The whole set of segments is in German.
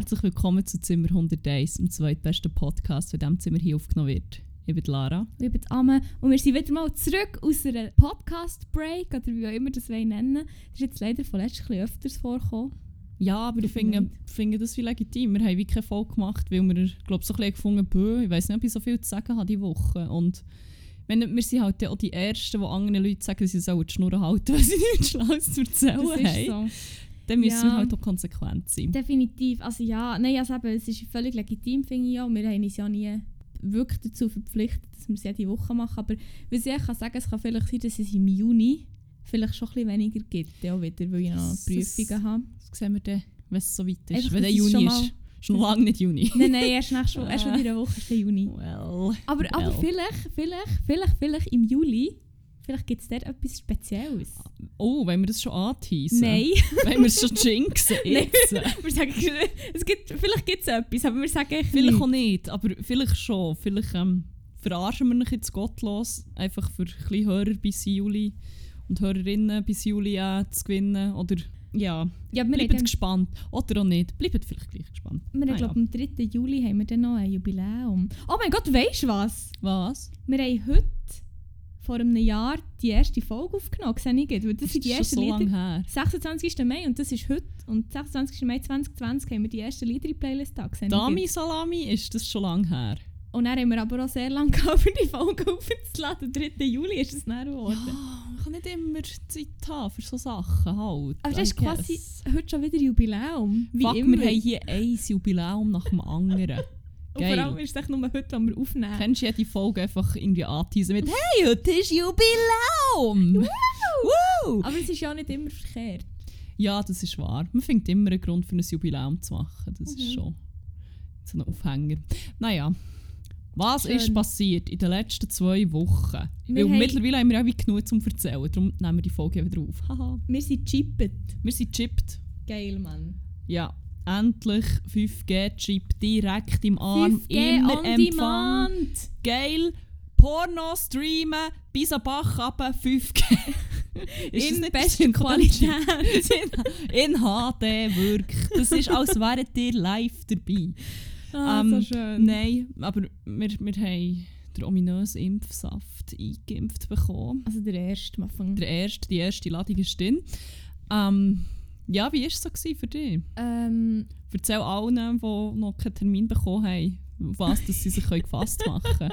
Und herzlich willkommen zu Zimmer 101, dem zweitbesten Podcast, der in diesem Zimmer hier aufgenommen wird. Ich bin Lara. Ich bin Amme und wir sind wieder mal zurück aus einer Podcast-Break oder wie auch immer das wir nennen. Das ist jetzt leider von letztem öfters vorgekommen. Ja, aber ich finde, finde das wie legitim. Wir haben wie keine Folge gemacht, weil wir, glaube so ein bisschen gefunden haben, ich weiß nicht, ob ich so viel zu sagen habe diese Woche. Und wenn, wir sind halt auch die Ersten, die anderen Leuten sagen, sie sollen die Schnur halten, weil sie nichts Schlaues zu erzählen haben. so. Dann müssen Ja. wir halt auch konsequent sein. Definitiv. Also ja, nein, also eben, es ist völlig legitim, finde ich. Und Wir haben uns ja nie wirklich dazu verpflichtet, dass wir es jede Woche machen. Aber was ich kann sagen, es kann vielleicht sein, dass es im Juni vielleicht schon ein bisschen weniger gibt, ja, auch wieder, weil ich noch Prüfungen habe. Das sehen wir dann, wenn es so weit ist. Einfach, wenn der Juni schon ist. Noch lange nicht Juni. Nein, nein, erst, nach schon, erst schon in einer Woche ist der Juni. Well. Aber, aber well. vielleicht, vielleicht, vielleicht, vielleicht im Juli, vielleicht gibt es dort etwas Spezielles. Oh, wollen wir das schon anteasen? Nein. Wollen wir es schon jinxen? Nein. Jetzt? wir sagen, es gibt, vielleicht gibt es etwas, aber wir sagen echt Vielleicht nichts. auch nicht, aber vielleicht schon. Vielleicht ähm, verarschen wir noch jetzt gottlos, einfach für ein bisschen Hörer bis Juli und Hörerinnen bis Juli äh, zu gewinnen. Oder ja, Ja, wir bleibt haben, gespannt. Oder auch nicht. Bleibt vielleicht gleich gespannt. wir Ah, glaube am 3. Juli haben wir dann noch ein Jubiläum. Oh mein Gott, weißt du was? Was? Wir haben heute vor einem Jahr die erste Folge aufgenommen, sehe ich weil das sind die ersten so Lieder. lange her. 26. Mai und das ist heute. Und 26. Mai 2020 haben wir die ersten Lieder in die Playlist da gesehen. Dami Salami ist das schon lange her. Und dann haben wir aber auch sehr lange gehabt, für die Folge aufzuladen. 3. Juli ist es dann geworden. Ja, man kann nicht immer Zeit haben für so Sachen halt. Aber das ist quasi heute schon wieder Jubiläum. Wie Fuck, immer. wir haben hier ein Jubiläum nach dem anderen. Und vor allem ist es echt nur heute, wenn wir aufnehmen. Kennst du jede Folge einfach irgendwie anteasen mit «Hey, heute ist Jubiläum!» Woo! Aber es ist ja nicht immer verkehrt. Ja, das ist wahr. Man findet immer einen Grund für ein Jubiläum zu machen. Das ist Mhm. schon so ein Aufhänger. Naja, was Schön. ist passiert in den letzten zwei Wochen? Wir Weil haben- mittlerweile haben wir wie genug zum Erzählen. Darum nehmen wir die Folge wieder auf. Haha. Wir sind chippet. Wir sind chippt. Geil, Mann. Ja, endlich 5G-Chip direkt im Arm. 5G immer on Empfang. demand. Geil. Porno streamen, bis an Bach runter, 5G. Ist das In der Qualität. In HD, wirklich. Das ist, als wäret ihr live dabei. Ah, Ähm, so schön. Nein, aber wir, wir haben den ominösen Impfsaft eingeimpft bekommen. Also der erste Anfang. Der erste, die erste Ladung ist drin. Ähm, ja, wie war es so für dich? Ähm, Erzähl allen, die noch keinen Termin bekommen haben, was dass sie sich gefasst machen können.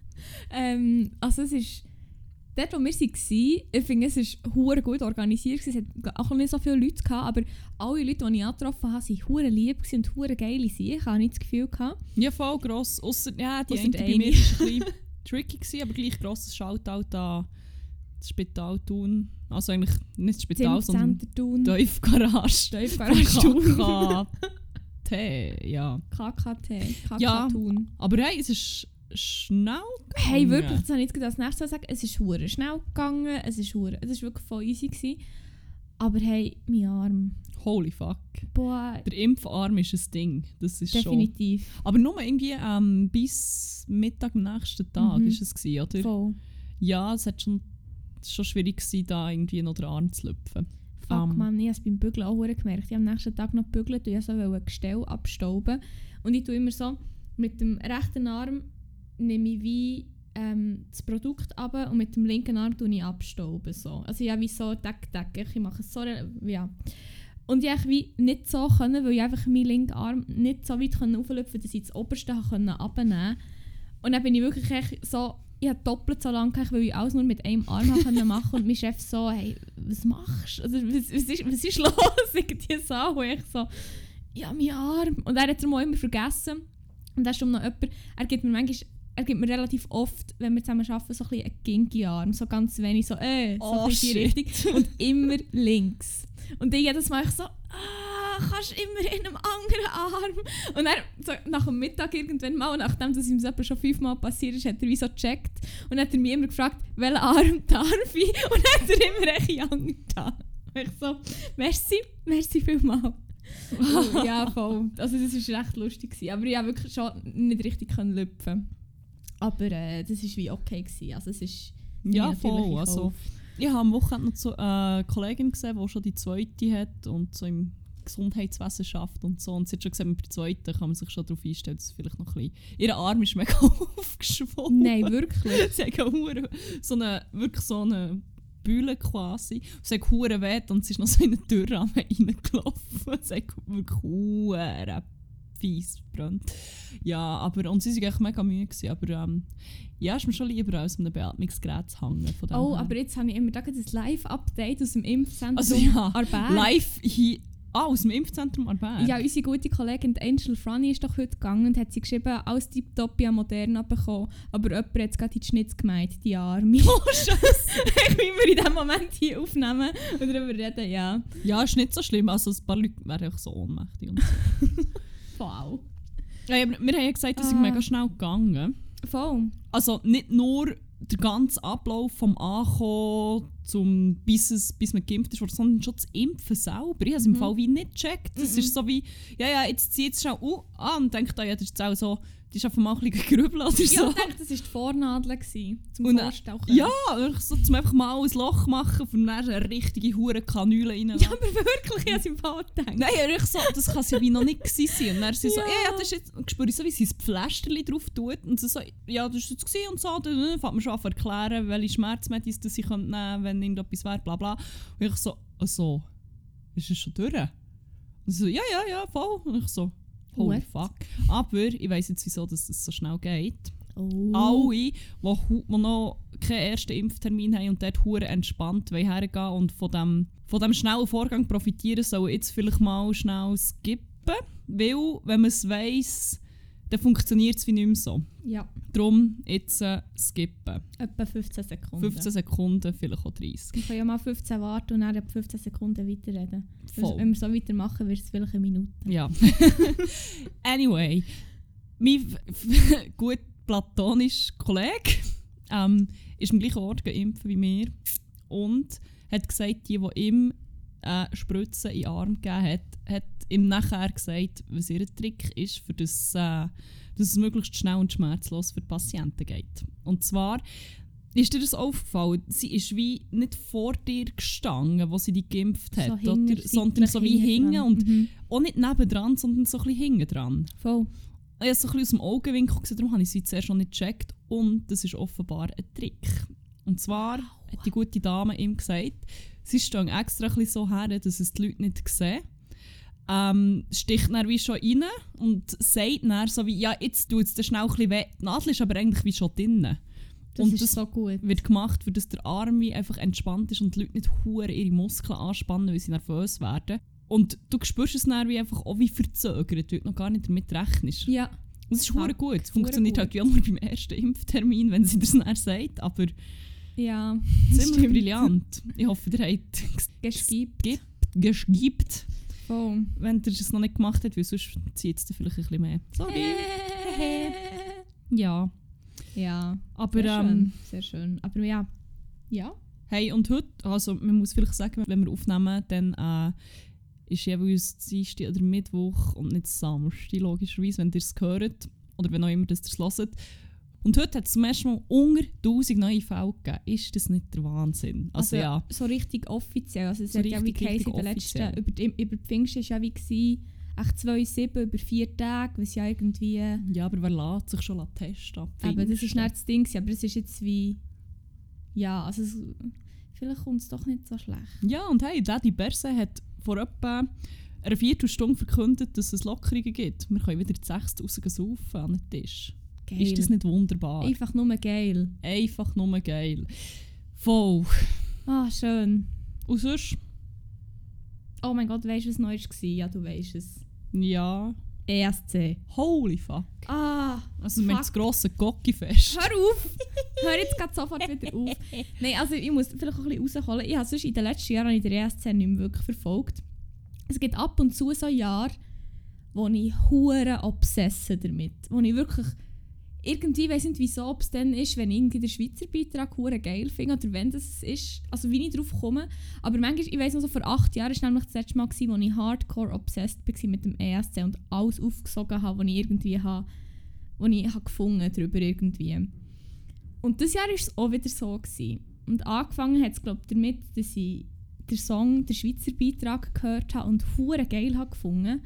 ähm, also es ist... Dort, wo wir waren, ich finde, es war hure gut organisiert. Es hat auch nicht so viele Leute, gehabt, aber alle Leute, die ich angetroffen habe, waren hure lieb und hure geile Sachen. Ich habe nicht das Gefühl gehabt. Ja, voll gross. Ausser, ja, die Ausser eine bei mir war ein bisschen tricky, gewesen, aber gleich grosses Shoutout an das Spital Thun. Also eigentlich nicht das Spital, sondern tun. Tiefgarage Thun. KKT, ja. KKT. KK Ja. Aber hey, es ist schnell Hey, gegangen. wirklich, das habe ich jetzt als nächstes sagen. Es ist hure schnell gegangen. Es ist hure, es ist wirklich voll easy gewesen. Aber hey, mein Arm. Holy fuck. Boah, Der Impfarm ist ein Ding. Das ist schon... definitiv. Aber nur irgendwie ähm, bis Mittag am nächsten Tag Mhm. ist es gewesen, oder? Voll. Ja, es hat schon, es schon schwierig gewesen, da irgendwie noch Arm zu lüpfen. Fuck, Ähm. man, ich habe es beim Bügeln auch gemerkt. Ich habe am nächsten Tag noch gebügelt und ich so ein Gestell abstauben. Und ich tue immer so, mit dem rechten Arm nehme ich wie ähm, das Produkt ab und mit dem linken Arm tue ich abstauben. So. Also ja, wie so, tack, tack. Ich mache es so, ja. Und ich wie nicht so können, weil ich einfach meinen linken Arm nicht so weit auflöpfen konnte, dass ich das oberste abnehmen konnte. Und dann bin ich wirklich echt so, ich habe doppelt so lange gehabt, weil ich alles nur mit einem Arm machen und mein Chef so, hey, was machst du? Also, was, was, ist, was ist los? Irgendwie so. Und ich so, ja, mein Arm. Und er hat es immer vergessen. Und dann ist noch jemand, er gibt mir manchmal, er gibt mir relativ oft, wenn wir zusammen arbeiten, so ein bisschen einen ginky Arm. So ganz wenig, so, äh, so Oh, in die. Richtung. Und immer links. Und dann jedes Mal ich so, kannst du immer in einem anderen Arm. Und dann, so nach dem Mittag irgendwann mal, nachdem das ihm schon fünfmal passiert ist, hat er wie so gecheckt. Und dann hat er mich immer gefragt, welchen Arm darf ich? Und dann hat er immer einen anderen da. Und ich so, merci, merci vielmals. Und ja, voll. Also das war recht lustig. Gewesen. Aber ich konnte wirklich schon nicht richtig lüpfen. Aber äh, das war wie okay. Gewesen. Also es ist Ja, voll. ich Also, ich habe am Wochenende noch so eine Kollegin gesehen, die schon die zweite hat und so im Gesundheitswissenschaft und so. Und sie hat schon gesagt, bei der zweiten kann man sich schon darauf einstellen, dass es vielleicht noch ein bisschen... Ihr Arm ist mega aufgeschwollen. Nein, wirklich. sie hat hure- so eine, wirklich so eine Bühle quasi. Sie hat hure weh und sie ist noch so in den Türrahmen reingelaufen. Sie hat wirklich hure fies gebrannt. Ja, aber... Und sie war echt mega müde. Gewesen, aber ähm, ja, ist mir schon lieber, als einem Beatmungsgerät zu hängen. Von Oh, her. aber jetzt habe ich immer da gerade ein Live-Update aus dem Impfzentrum Also ja, live hier... Ah, aus dem Impfzentrum Arberg? Ja, unsere gute Kollegin Angel Franny ist doch heute gegangen und hat sie geschrieben, alles tiptop ja Moderna bekommen. Aber jemand hat es gerade in die Schnitz gemeint, die Arme. Oh, Scheiße! Wie wir in diesem Moment hier aufnehmen und darüber reden, ja. Ja, ist nicht so schlimm. Also ein paar Leute wären einfach so ohnmächtig. Und so. Wow. ja, wir haben ja gesagt, es ist Ah. mega schnell gegangen. Voll. Also nicht nur der ganze Ablauf vom Ankommen zum bis, es, bis man geimpft ist, sondern schon das Impfen selber. Ich habe es im Mhm. Fall wie nicht gecheckt. Das Mhm. ist so wie, ja, ja, jetzt zieht es schon uh, an und denkt, ah, ja, das ist jetzt auch so, die ist einfach mal ein bisschen grübeln oder Ja, so. ich dachte, das war die Vornadel gewesen, zum Und, äh, Vorstauchen. Ja, so, zum einfach mal ein Loch machen, um dann eine richtige hure Kanüle rein. Ja, aber wirklich, ich habe im Fall gedacht. Nein, ich so, das kann ja wie noch nicht gewesen sein. Und dann sie so, Ja. ja, ja, das ist jetzt, und spüre ich so, wie sie das Pflasterli drauf tut. Und sie so, ja, das ist jetzt gewesen und so. Dann äh, fängt man schon an zu erklären, welche Schmerzmedizin das sie nehmen könnte, wenn irgendetwas wäre, bla bla. Und ich so, so, ist es schon durch? Und sie so, ja, ja, ja, voll. Und ich so, holy What? fuck. Aber ich weiss jetzt, wieso dass das so schnell geht. Oh. Alle, die, noch keinen ersten Impftermin haben und dort hure entspannt hergehen und von dem, von dem schnellen Vorgang profitieren, sollen jetzt vielleicht mal schnell skippen. Weil, wenn man es weiss, dann funktioniert es wie nicht mehr so. Ja, Darum jetzt äh, skippen. etwa 15 Sekunden. 15 Sekunden, vielleicht auch 30. Wir können ja mal 15 warten und dann ab 15 Sekunden weiterreden. Voll. wenn wir so weitermachen, wird es vielleicht eine Minute. Ja. anyway, mein gut platonischer Kollege ähm, ist am gleichen Ort geimpft wie mir und hat gesagt, die, die ihm äh, Spritzen in den Arm gegeben hat, hat ihm nachher gesagt, was ihr Trick ist, für das, äh, dass es möglichst schnell und schmerzlos für die Patienten geht. Und zwar ist dir das aufgefallen? Sie ist wie nicht vor dir gestanden, wo sie die geimpft hat, hinter- oder? sondern so wie dran. und Mhm. auch nicht nebendran, sondern so ein bisschen hinten dran. Voll. Ich habe es so ein bisschen aus dem Augenwinkel gesehen, darum habe ich sie zuerst noch nicht gecheckt. Und das ist offenbar ein Trick. Und zwar hat die gute Dame ihm gesagt, sie stehen extra ein bisschen so her, dass es die Leute nicht sehen. Ähm, sticht dann wie schon rein und sagt dann so wie, ja, jetzt tut es dir schnell ein bisschen weh. Die Nadel ist aber eigentlich wie schon drinnen. Das Und ist das so gut. wird gemacht, für dass der Arm wie einfach entspannt ist und die Leute nicht hure ihre Muskeln anspannen, weil sie nervös werden. Und du spürst es dann wie einfach auch wie verzögert, weil du noch gar nicht damit rechnest. Ja, Und es ist hure gut. Es funktioniert gut. halt wie auch nur beim ersten Impftermin, wenn sie das dann sagt, aber ja. ziemlich stimmt. brillant. Ich hoffe, ihr habt Geskippt. Gibt- geschgibt, Voll. wenn ihr es noch nicht gemacht habt, weil sonst zieht es vielleicht ein bisschen mehr. Sorry. Ja, ja, aber sehr ähm, schön. Sehr schön. Aber ja. Ja. Hey, und heute, also man muss vielleicht sagen, wenn wir aufnehmen, dann äh, ist jeweils Dienstag oder Mittwoch und nicht Samstag, logischerweise, wenn ihr es hört. Oder wenn auch immer das ihr es hört. Und heute hat es zum ersten Mal unter 1000 neue Fälle gegeben. Ist das nicht der Wahnsinn? Also, ja, So richtig offiziell. Also es So hat ja wie geheißen in offiziell. letzten, über die, über die Pfingst ist ja wie gewesen, echt 2,7 über vier Tage, was ja irgendwie... ja, aber wer lässt sich schon testen ab Aber das ist Pfingsten? nicht das Ding, gewesen, aber es ist jetzt wie... Ja, also es, vielleicht kommt es doch nicht so schlecht. Ja, und hey, Daddy Berse hat vor etwa einer Viertelstunde verkündet, dass es Lockerungen gibt. Wir können wieder die Sechste raus saufen an den Tisch. Geil. Ist das nicht wunderbar? Einfach nur geil. Einfach nur geil. Voll. Ah, schön. Und sonst? Oh mein Gott, weißt du, was Neues war? Ja, du weißt es. Ja. ESC. Holy fuck. Ah, Also mit Fuck. das grosse Gocki-Fest. hör auf! hör jetzt gerade sofort wieder auf. Nein, also ich muss vielleicht auch ein bisschen rausholen. Ich habe sonst in den letzten Jahren ich den ESC nicht mehr wirklich verfolgt. Es gibt ab und zu so Jahre, wo ich hure obsesse damit. Wo ich wirklich irgendwie weiß nicht wieso, ob es dann ist, wenn ich irgendwie den Schweizer Beitrag hure geil finde oder wenn das ist, also wie ich drauf komme. Aber manchmal, ich weiß noch so vor acht Jahren war nämlich das letzte Mal, gewesen, wo ich hardcore obsessed war mit dem ESC und alles aufgesogen habe, was ich irgendwie habe, was ich habe gefunden darüber irgendwie. Und das Jahr war es auch wieder so. Gewesen. Und angefangen hat es glaube ich damit, dass ich den Song, den Schweizer Beitrag gehört habe und hure geil habe gefunden.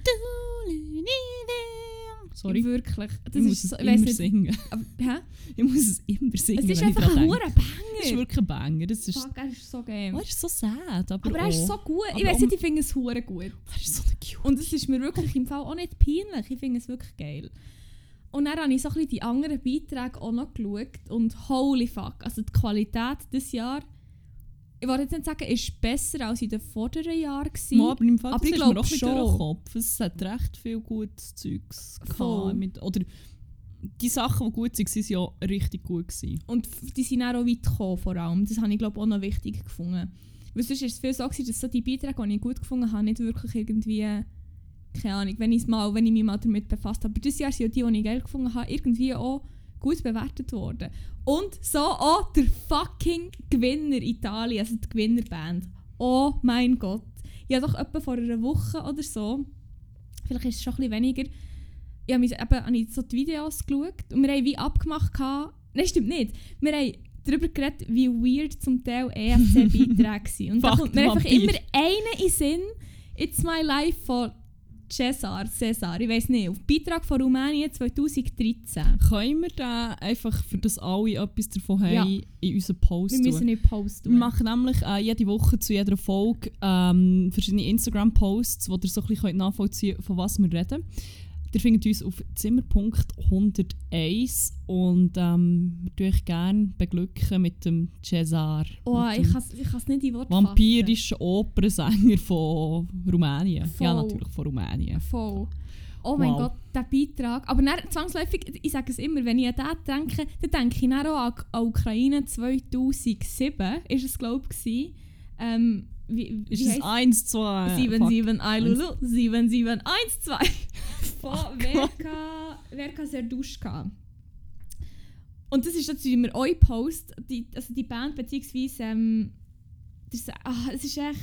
Sorry, Wirklich. Das ich muss ist es immer nicht, singen. aber, hä? Ich muss es immer singen, Es ist einfach ein denke. hure Das ist Banger. wirklich ein Banger. Das ist, Fuck, er ist so geil. oh, er ist so sad, aber, Aber er ist so gut. Ich weiß nicht, ich finde es hure gut. Er ist so cute. Und es ist mir wirklich im Fall auch nicht peinlich. Ich finde es wirklich geil. Und dann habe ich so ein bisschen die anderen Beiträge auch noch geschaut. Und holy fuck, also die Qualität dieses Jahr, ich wollte jetzt nicht sagen, ist besser als in den vorderen Jahren. gewesen. Aber im Fall, aber ich ist mir glaub auch schon. den Kopf. Es hat recht viel gutes Zeugs gehabt. Mit, oder die Sachen, die gut waren, waren ja richtig gut. Gewesen. Und die sind auch weit gekommen, vor allem. Das habe ich glaube auch noch wichtig gefunden. Weil sonst ist es viel so, gewesen, dass so die Beiträge, die ich gut gefunden habe, nicht wirklich irgendwie, keine Ahnung, wenn, ich's mal, wenn ich mich mal damit befasst habe. Aber dieses Jahr sind ja die, die ich geil gefunden habe, irgendwie auch gut bewertet worden. Und so auch der fucking Gewinner Italien, also die Gewinnerband. Oh mein Gott. Ich habe doch etwa vor einer Woche oder so, vielleicht ist es schon ein bisschen weniger, ich habe, mich, eben, habe ich so die Videos geschaut und wir haben wie abgemacht, gehabt- nein stimmt nicht, wir haben darüber geredet, wie weird zum Teil ESC-Beiträge sind. Und da kommt mir einfach immer einer in Sinn, «It's my life» von Cesar, Cesar, ich weiß nicht, auf Beitrag von Rumänien 2013. Können wir da einfach, für das alle etwas davon haben, Ja. in unseren Post Wir tun? müssen nicht posten. Wir machen nämlich äh, jede Woche zu jeder Folge ähm, verschiedene Instagram-Posts, wo ihr so ein bisschen nachvollziehen könnt, von was wir reden. Ihr findet uns auf Zimmerpunkt 101 und ähm, wir euch gerne beglücken mit dem Cesar. Oh, mit ich kann es nicht in Worte vampirischen Opernsänger von Rumänien. Ja, Voll. natürlich von Rumänien. fassen. Voll. Oh mein Wow. Gott, der Beitrag. Aber dann, zwangsläufig, ich sage es immer, wenn ich an den denke, dann denke ich dann auch an, an Ukraine 2007, ist es glaube ich. Ähm, wie, Ist wie es heisst- 1, 2, 77 Ailulu, 7712 von. Verka, Verka Serduschka. Und das ist natürlich immer euer Post, die, also die Band, beziehungsweise ähm, das, ah, es ist echt,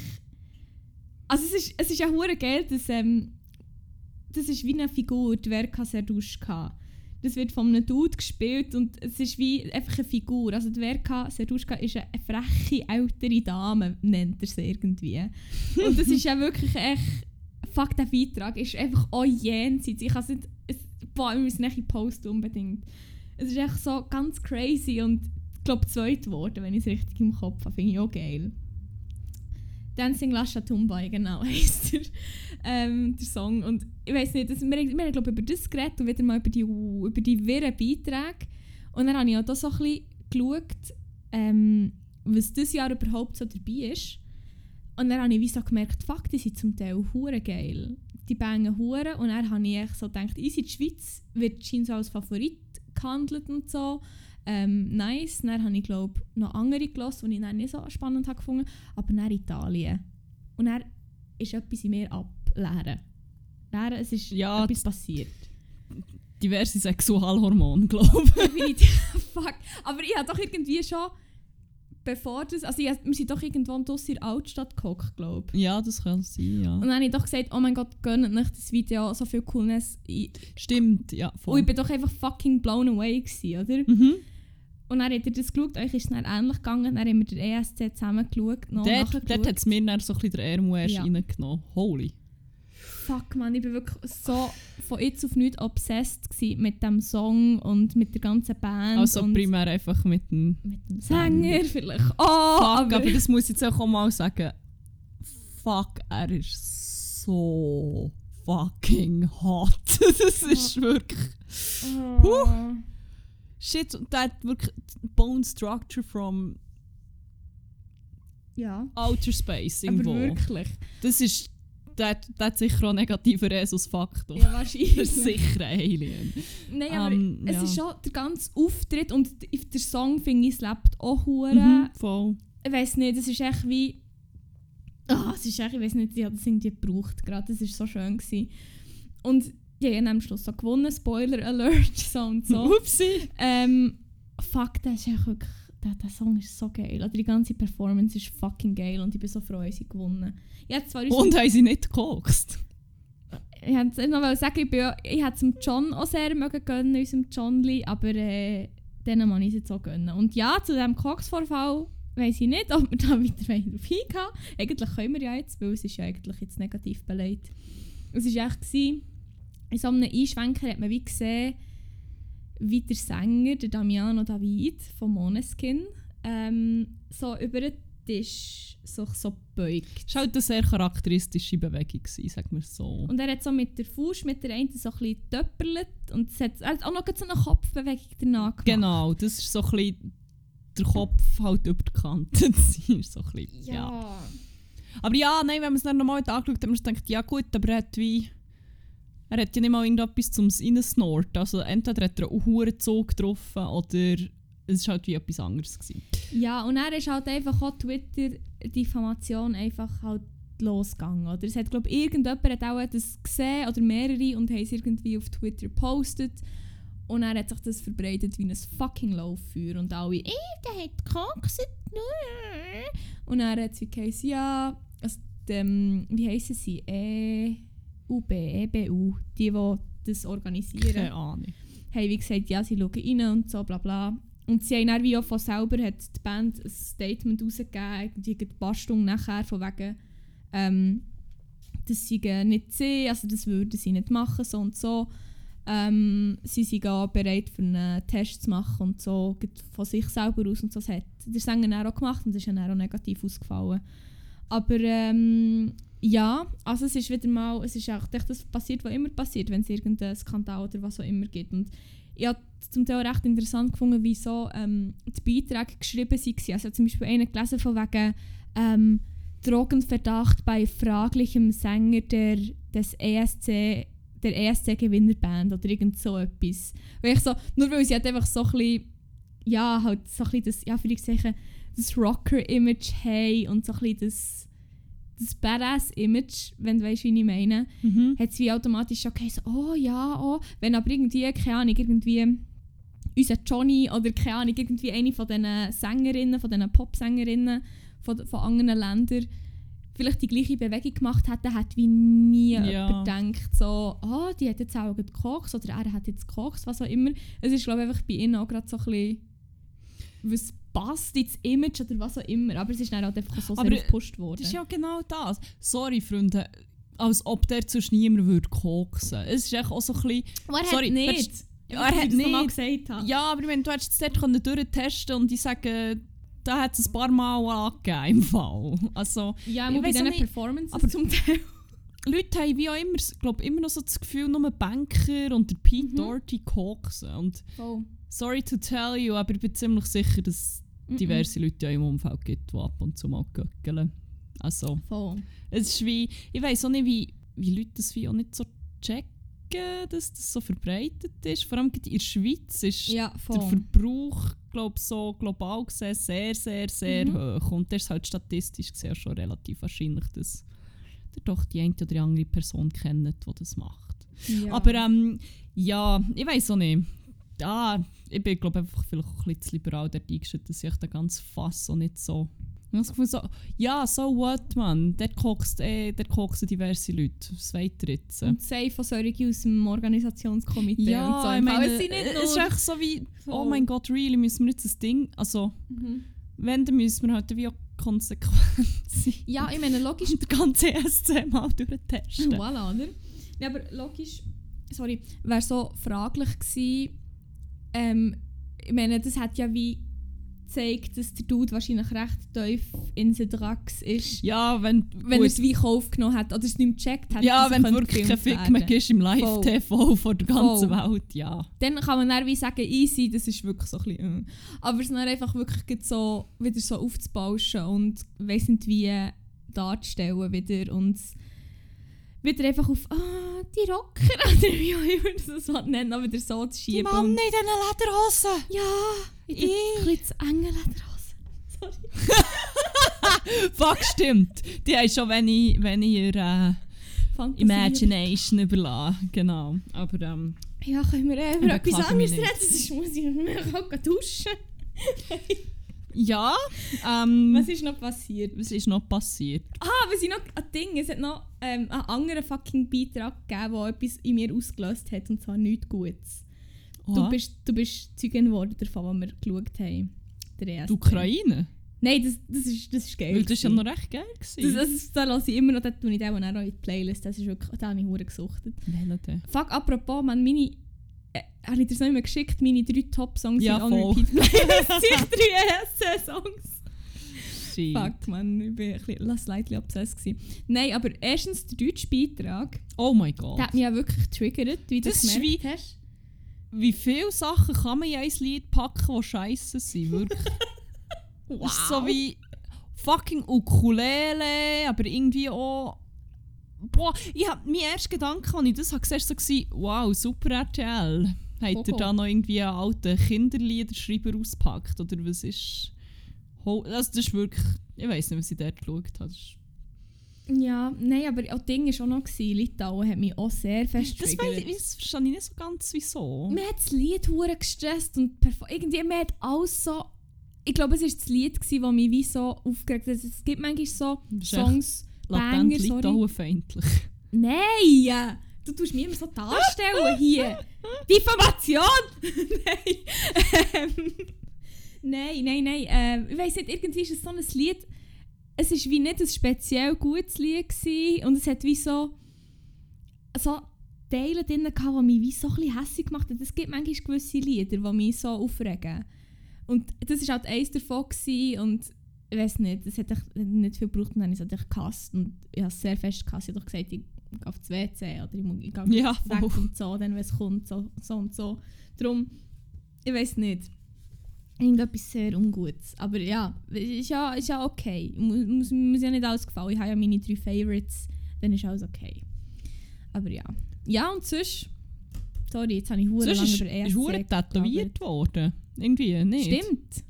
also es ist, es ist ja hure geil, dass ähm, das ist wie eine Figur, die Verka Serduschka. Das wird von einem Dude gespielt und es ist wie einfach eine Figur. Also die Verka Serduschka ist eine freche, ältere Dame, nennt er sie irgendwie. Und das ist ja wirklich echt. Fuck, der Beitrag ist einfach auch jenseits. Ich kann es nicht. Es, boah, wir müssen nicht posten unbedingt. Es ist echt so ganz crazy und ich glaube zweit geworden, wenn ich es richtig im Kopf habe. Finde ich auch geil. Dancing La Chatumba, genau heisst der, ähm, der Song. Und ich weiß nicht, das, wir, wir haben glaube über das geredet und wieder mal über die, über die wirren Beiträge. Und dann habe ich auch da so ein bisschen geschaut, ähm, was dieses Jahr überhaupt so dabei ist. Und dann habe ich wie so gemerkt, fuck, die sind zum Teil hure geil. Die bangen hure und dann habe ich so gedacht, easy, die Schweiz wird scheinbar als Favorit gehandelt und so. Ähm, nice. Dann habe ich glaube noch andere gelassen, die ich dann nicht so spannend habe gefunden. Aber dann Italien. Und dann ist etwas in mir ableeren. Dann, es ist Ja, etwas passiert. Diverse Sexualhormone, glaube ich. Definitiv. Fuck. Aber ich habe doch irgendwie schon, bevor das, also ich, wir sind doch irgendwo draussen in der Altstadt gehockt, glaube ich. Ja, das kann sein, ja. Und dann habe ich doch gesagt, oh mein Gott, gönnt nicht das Video, so viel Coolness. Ich, Stimmt, ja, und voll. ich bin doch einfach fucking blown away gewesen, oder? Mhm. Und dann hat er das geschaut, euch ist es dann ähnlich gegangen, dann haben wir den ESC zusammen geschaut, noch Dort, dort hat es mir dann so ein bisschen der Ärmel erst Ja. reingenommen. Holy. Fuck man, ich bin wirklich so von jetzt auf nichts obsessed mit dem Song und mit der ganzen Band Also primär einfach mit dem mit dem Sänger. Sänger vielleicht. Oh, Fuck, aber, aber, das muss ich jetzt auch mal sagen. Fuck, er ist so fucking hot. das ist wirklich... oh. Shit, und der hat wirklich Bone Structure from Ja, Outer Space irgendwo. aber wirklich. Das ist... Der, hat- der hat sicher auch einen negativen Resus-Faktor. Ja, Das ist wahrscheinlich. sicher ein Alien. Nein, aber Ähm, es ja. ist schon der ganze Auftritt und der Song, finde ich, es lebt auch hure. Mhm, voll. Ich weiß nicht, es ist echt wie... Ah, es ist echt, ich weiß nicht, ich habe das irgendwie gebraucht gerade, das war so schön. Gewesen. Und die haben am Schluss so gewonnen, Spoiler Alert, so und so. Upsi. Ähm, fuck, das ist echt wirklich, der, der Song ist so geil. Also die ganze Performance ist fucking geil und ich bin so froh, dass sie gewonnen. Hätte zwar Und haben sie nicht gekokst? ich hätte noch mal sagen, ich, bin, ich hätte es dem John auch sehr mögen gönnen, unserem Johnli, aber äh, denen muss ich es jetzt auch gönnen. Und ja, zu diesem Koksvorfall, weiß ich nicht, ob wir da weiter darauf eingehen Eigentlich können wir ja jetzt, weil es ist ja eigentlich jetzt negativ beleidigt. Es war echt, gewesen, in so einem Einschwenker hat man wie gesehen, wie der Sänger, der Damiano David von Måneskin, ähm, so über den Tisch so, so beugt. Es war halt eine sehr charakteristische Bewegung, gewesen, sagen wir so. Und er hat so mit der Fuß, mit der einen so ein bisschen töpperlet und es hat, er hat auch noch so eine Kopfbewegung danach gemacht. Genau, das ist so ein bisschen der Kopf halt über die Kante. So ein bisschen, ja. Ja. Aber ja, nein, wenn man es dann nochmal angeschaut hat, hat man sich gedacht, ja gut, aber er hat wie... Er hat ja nicht mal irgendetwas zum Reinsnorten. Also entweder hat er einen hohen Zug getroffen oder es war halt wie etwas anderes. Gewesen. Ja, und er ist halt einfach auch Twitter-Diffamation einfach halt losgegangen. Oder? Es hat, glaube irgendjemand hat auch das gesehen oder mehrere und haben es irgendwie auf Twitter gepostet. Und er hat sich das verbreitet wie ein fucking Lauffeuer. Und alle, eh, der hat gekokset. Und er hat es wie geheißen, ja, also, ähm, wie heissen sie? E EUB, EBU, die, die das organisieren Keine Ahnung. haben wie gesagt, ja, sie schauen rein und so, bla bla. Und sie haben dann wie auch von selber hat die Band ein Statement rausgegeben, irgendwie ein paar Stunden nachher, von wegen, ähm, das sei nicht sie, also das würden sie nicht machen, so und so. Ähm, sie sind auch bereit für einen Test zu machen und so, von sich selber aus und so. Das hat der Sänger auch gemacht und das ist dann auch negativ ausgefallen. Aber ähm, ja, also es ist wieder mal, es ist auch das passiert, was immer passiert, wenn es irgendeinen Skandal oder was auch immer gibt. Und ich habe zum Teil recht interessant gefunden, wie so ähm, die Beiträge geschrieben waren. Also zum Beispiel einen gelesen von wegen ähm, Drogenverdacht bei fraglichem Sänger der, des ESC, der ESC-Gewinnerband oder irgend so etwas. Weil ich so, nur weil sie halt einfach so ein bisschen, ja, halt so ein bisschen das, ja, vielleicht sagen, das Rocker-Image haben und so ein bisschen das, das Badass-Image, wenn du weißt, wie ich meine Mhm. hat es wie automatisch schon geheißen, oh ja, oh. Wenn aber irgendwie, keine Ahnung, irgendwie unser Johnny oder keine Ahnung, irgendwie eine von diesen Sängerinnen, von diesen Popsängerinnen von, von anderen Ländern vielleicht die gleiche Bewegung gemacht hätte, hat wie nie Ja. gedacht, so, oh, die hat jetzt auch gekokst oder er hat jetzt gekokst, was auch immer. Es ist, glaube ich, einfach bei ihnen auch gerade so ein bisschen, was passt ins Image oder was auch immer. Aber es ist dann halt einfach so sehr gepusht worden. Das ist ja genau das. Sorry, Freunde. Als ob der sonst niemand würde koksen. Es ist echt auch so ein bisschen... Aber er Sorry, hat nicht. Ja, er hat noch mal nicht. gesagt habe. Ja, aber meine, du hättest es dort können durchtesten und ich sage, da hat es ein paar Mal angegeben im Fall. Also, Ja, Ich weiss auch nicht, Performances aber- zum Teil. Leute haben wie auch immer, glaub, immer noch so das Gefühl, nur Banker und der Pete Mhm. Doherty koksen. Und Voll. Sorry to tell you, aber ich bin ziemlich sicher, dass es diverse Leute ja im Umfeld gibt, die ab und zu mal göckeln. Also, Voll. es ist wie, ich weiß auch nicht, wie, wie Leute das wie auch nicht so checken, dass das so verbreitet ist. Vor allem in der Schweiz ist Ja, der. Verbrauch, glaube so global gesehen sehr, sehr, sehr Mhm. hoch. Und das ist halt statistisch gesehen schon relativ wahrscheinlich, dass ihr doch die eine oder andere Person kennt, die das macht. Ja. Aber ähm, ja, ich weiß auch nicht. Ja, ich bin glaube einfach vielleicht auch ein bisschen zu liberal dort eingestellt, dass ich den ganzen Fass so nicht so... Ich habe das Gefühl so, ja, so what, man. Dort eh, koksen diverse Leute. Was wollt ihr jetzt? und safe von solchen aus dem Organisationskomitee ja, und so. ich meine, es sind nicht es ist nur... echt so wie, oh mein Gott, really, müssen wir jetzt das Ding... Also, Mhm. wenn, dann müssen wir halt wie auch konsequent sein. Ja, ich meine, logisch... Und den ganzen ESC mal durchtesten. voilà, oder? Ja, aber logisch... Sorry, wäre so fraglich gewesen... Ähm, ich meine, das hat ja wie gezeigt, dass der Dude wahrscheinlich recht tief in den Drugs ist. Ja, wenn... Wenn er es wie Kauf genommen hat oder es nicht mehr gecheckt hat. Ja, wenn du wirklich kein Fick mehr gibst im Live-TV vor der ganzen Voll. Welt, ja. dann kann man dann wie sagen, easy, das ist wirklich so ein bisschen, äh. aber es dann einfach wirklich so, wieder so aufzubauschen und weiss nicht wie darzustellen wieder und wieder einfach auf ah, die Rocker oder wie auch immer das so nennen, aber wieder so zu schieben. und, in diesen Lederhosen! ja, in Ich. bisschen zu engen Lederhose. Sorry. Fuck, stimmt. Die haben schon wenig, weniger äh, Fantasie. Imagination überlassen. Genau. Aber ähm, Ja, können wir äh, Ich über etwas mich anderes reden, sonst muss ich mir auch duschen. ja, ähm, Was ist noch passiert? was ist noch passiert? Ah, was ich noch ein Ding, es hat noch ähm, einen anderen fucking Beitrag gegeben, der etwas in mir ausgelöst hat, und zwar nichts Gutes. Du bist, du bist Zeugin geworden davon, was wir geschaut haben. Der erste. die Ukraine? Nein, das, das, ist, das ist geil. Weil das ist ja noch recht geil. das, gewesen. das, ist- da lasse ich immer noch, da tue ich den auch noch in die Playlist. Das ist wirklich, da habe ich hure gesuchtet. Fuck, apropos, man, meine... Ich dir das noch immer geschickt? Meine drei Top-Songs Ja, in On voll. Repeat Playlist. Ich drei ESC-Songs. Shit. Fuck, man, ich bin ein bisschen slightly obsessed gewesen. Nein, aber erstens der deutsche Beitrag, Oh mein Gott. der hat mich ja wirklich getriggert, wie du Das ist gemerkt wie- hast. Wie viele Sachen kann man in ein Lied packen, die scheiße sind? Wirklich. Das ist so wie fucking Ukulele, aber irgendwie auch. Boah, ich hab, mein erster Gedanke, als ich das habe gesehen habe, so war, wow, super RTL. Habt ihr Hoho. da noch irgendwie einen alten Kinderliederschreiber ausgepackt? Oder was ist. Also das ist wirklich. Ich weiß nicht, was ich dort geschaut habe. Ja, nein, aber auch Ding war auch noch, gewesen. Litauen hat mich auch sehr fest Das, weiss verstehe ich nicht so ganz, wieso. Mir hat das Lied hure gestresst und irgendwie mir hat alles so... Ich glaube, es war das Lied, gewesen, das mich wie so aufgeregt hat. Es gibt manchmal so Songs, Banger, sorry. Litauen-feindlich. Nein! Du tust mich immer so darstellen hier. Diffamation! nein. Ähm, nein, nein, nein. Ähm, ich weiss nicht, irgendwie ist es so ein Lied. Es war wie nicht ein speziell gutes Lied gewesen, und es hat wie so. so Teile drin die mich wie so ein bisschen hässlich gemacht haben. Es gibt manchmal gewisse Lieder, die mich so aufregen. Und das war halt eins davon gewesen, und ich weiß nicht, es hat nicht viel gebraucht und dann habe ich es gehasst. Und ich habe es sehr fest gehasst. Ich habe doch gesagt, ich auf das WC oder ich, muss- ich gehe Ja, weg und so, dann wenn es kommt, so, so und so. Darum, ich weiß nicht. Irgendetwas sehr Ungutes. Aber ja, ist ja, ist ja okay. Muss, muss, muss ja nicht alles gefallen. Ich habe ja meine drei Favorites, dann ist alles okay. Aber ja. Ja, und sonst... Sorry, jetzt habe ich hure Sonst lange über ESC ist tätowiert worden. Irgendwie, nicht? Stimmt.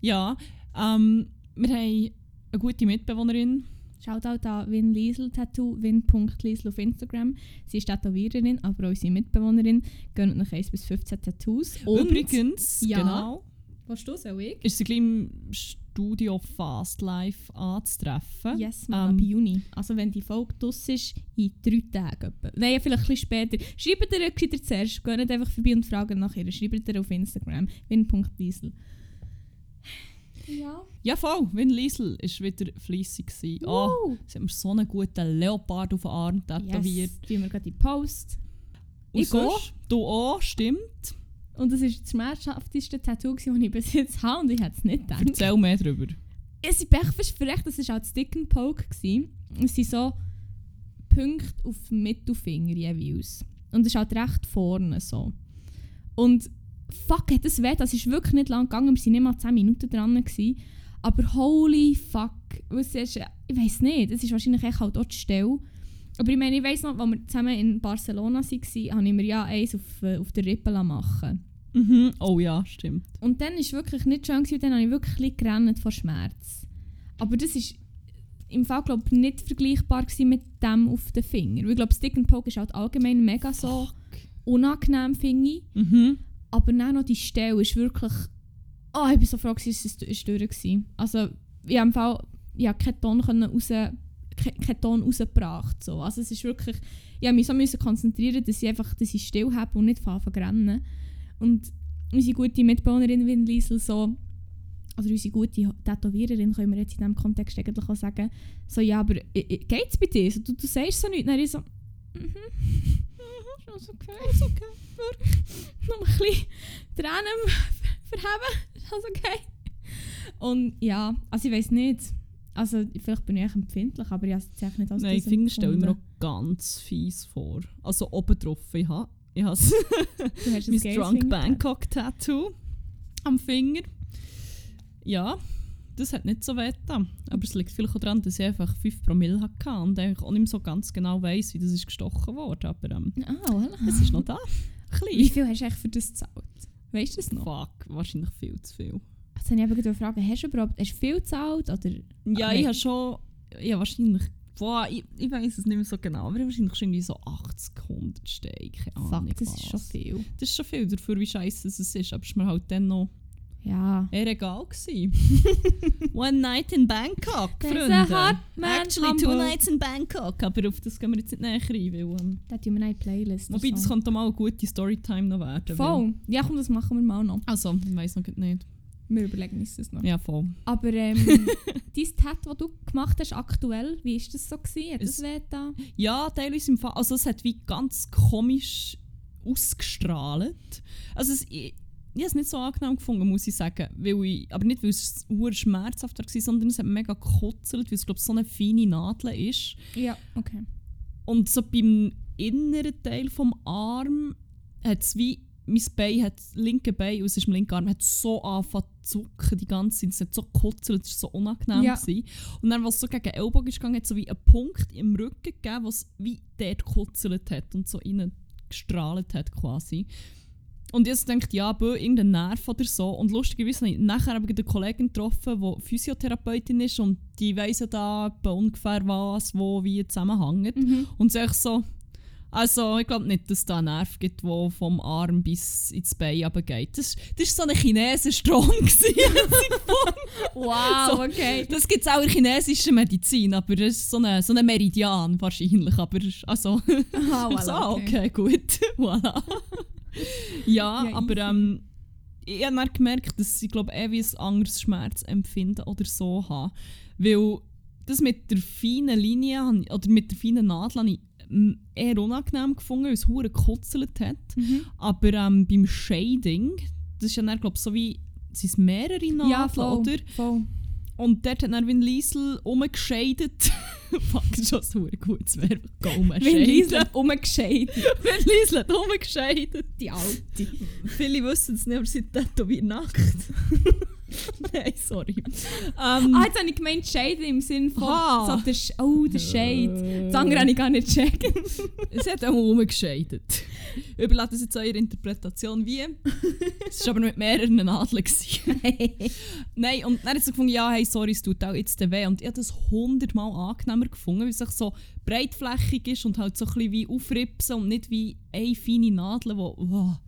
Ja, ähm, wir haben eine gute Mitbewohnerin. Shoutout an Win Liesel Tattoo, win.liesel auf Instagram. Sie ist Tätowiererin, aber auch unsere Mitbewohnerin. Gönnt nach 1 bis 15 Tattoos. Und, Übrigens, ja. genau, Willst du, soll ich? ist sie gleich im Studio Fast Live anzutreffen. Yes, mal Ähm, ab Juni. Also wenn die Folge draus ist, in drei Tagen. etwa. Nein, vielleicht ein bisschen später. Schreibt ihr gescheiter zuerst. Geht nicht einfach vorbei und fragen nach ihr. Schreibt ihr auf Instagram. win.liesel. Ja. Ja, voll. Win Liesel war wieder fleissig. gewesen. Oh, sie hat mir so einen guten Leopard auf den Arm tätowiert. Yes. Tun wir gerade die Post. Und Ich sonst- Du auch, stimmt. Und das war das schmerzhafteste Tattoo, das ich bis jetzt habe. Und ich hätte es nicht gedacht. Erzähl mehr darüber. Es ist verrecht, das war auch Stick and Poke. gewesen. Es sind so Punkte auf dem Mittelfinger jeweils. Und es ist halt recht vorne so. Und fuck, hat das weh, das ist wirklich nicht lang gegangen, wir waren nicht mal 10 Minuten dran. Gewesen. Aber holy fuck, was ist, ich weiß nicht, es ist wahrscheinlich echt halt auch die Stelle. Aber ich meine, ich weiss noch, als wir zusammen in Barcelona waren, habe ich mir ja eins auf, äh, auf der Rippe machen Mhm. Oh ja, stimmt. und dann war es wirklich nicht schön, gewesen, dann habe ich wirklich ein gerannt vor Schmerz. Aber das ist im Fall glaub, ich, nicht vergleichbar mit dem auf den Finger. Weil ich glaube, Stick and Poke ist halt allgemein mega so unangenehm, finde ich. Mhm. Aber dann noch die Stelle ist wirklich... Oh, ich bin so froh, dass es durch war. Also, ich habe im Fall ich habe keinen Ton rausgebracht. So. Also es ist wirklich... Ich habe mich so konzentrieren, dass ich einfach dass ich still habe und nicht anfange zu rennen. Und unsere gute Mitbewohnerin Win Liesel so... Oder unsere gute Tätowiererin, können wir jetzt in diesem Kontext eigentlich auch sagen, so, ja, aber geht's bei dir? So, du, du sagst so nichts. Dann ich so, mhm. Ist okay. Ist okay. Noch ein bisschen Tränen verheben. Ist alles okay. Und ja, also ich weiß nicht. Also vielleicht bin ich empfindlich, aber ich habe es jetzt nicht als Nein, das Finger stelle ich mir empfunden. ganz fies vor. Also oben drauf. Ich habe ich has Du hast ein mein Drunk. Bangkok Tattoo am Finger. Ja, das hat nicht so weh getan. Aber es liegt vielleicht auch daran, dass ich einfach 5 Promille hatte und eigentlich auch nicht mehr so ganz genau weiss, wie das ist gestochen wurde. Aber ähm, Ah, voilà. es ist noch da. Wie Klein. viel hast du eigentlich für das gezahlt? Weißt du das noch? Fuck, wahrscheinlich viel zu viel. Jetzt habe ich eben gerade fragen, hast du überhaupt hast du viel gezahlt? Oder? Ja, Ah, ich habe schon. Ja, wahrscheinlich. Boah, ich, ich weiß es nicht mehr so genau, aber wahrscheinlich schon irgendwie so 80, 100 Steine. Keine Ahnung. Fuck, das ist schon was. viel. Das ist schon viel dafür, wie scheiße es ist. Aber es war mir halt dann noch Ja. eher egal. Gewesen. One night in Bangkok, Freunde. hot man Actually, two humble. nights in Bangkok. Aber auf das gehen wir jetzt nicht näher rein. Weil, ähm, Da tun wir eine Playlist. wobei, das so. könnte mal eine gute Storytime noch werden. weil- Voll. Ja, komm, das machen wir mal noch. Also, ich weiß noch nicht. Wir überlegen uns das noch. Ja, voll. Aber ähm, dein Tat, das du gemacht hast, aktuell, wie war das so? Gewesen? Hat das Es- weh da? Ja, teilweise im Fall. Also es hat wie ganz komisch ausgestrahlt. Also es, ich, ich habe es nicht so angenehm gefunden, muss ich sagen. Weil ich, aber nicht, weil es schmerzhaft war, sondern es hat mega gekützelt, weil es glaube so eine feine Nadel ist. Ja, okay. Und so beim inneren Teil vom Arm hat es wie mein Bein hat das linke Bein aus dem linken Arm hat so angefangen zu zucken die ganze Zeit. Es hat so gekützelt, es war so unangenehm. Ja. gewesen. Und dann, es so gegen den Ellbogen ist gegangen, hat es so wie einen Punkt im Rücken gegeben, was wie dort gekützelt hat und so innen gestrahlt hat quasi. Und jetzt denkt ja, bö, irgendein Nerv oder so. Und lustigerweise habe ich nachher aber eine Kollegin getroffen, die Physiotherapeutin ist und die weiss ja da ungefähr was, wo, wie zusammenhängt. Mhm. Und sie so, also ich glaube nicht, dass es da einen Nerv gibt, der vom Arm bis ins Bein runtergeht. Das, das war so ein chinesischer Strom. Wow, So. okay. das gibt es auch in chinesischer Medizin, aber das ist so ein so eine Meridian wahrscheinlich. Aber also, Aha, ich so, ah, okay, gut. voilà. ja, Ja, aber ähm, ich habe dann gemerkt, dass ich glaube eh wie ein anderes Schmerzempfinden oder so habe. Weil das mit der feinen Linie oder mit der feinen Nadel habe ich ähm, eher unangenehm gefunden, weil es hure gekützelt hat. Mhm. Aber ähm, beim Shading, das ist ja dann glaube so wie, sind es mehrere Nadeln, Ja, voll. oder? voll. Und dort hat dann Vin Liesel umgeschadet. Fuck, das ist schon so ein gutes Verb. Wenn umgescheit. Vin Liesel hat umgeschadet. Die Alte. Viele wissen es nicht, aber sie tätowiert nackt. Nein, sorry. Ähm, Ah, jetzt habe ich gemeint Shade im Sinn von Aha. so der Sch Oh, der Shade. Das andere habe ich gar nicht checken. sie hat auch umgeschadet. Überlasse es jetzt eurer Interpretation wie. Es war aber mit mehreren Nadeln. Nein, und dann hat sie gefunden, ja, hey, sorry, es tut auch jetzt weh. Und ich habe das hundertmal angenehmer gefunden, weil es so breitflächig ist und halt so ein bisschen wie aufripsen und nicht wie eine feine Nadel, wo wow,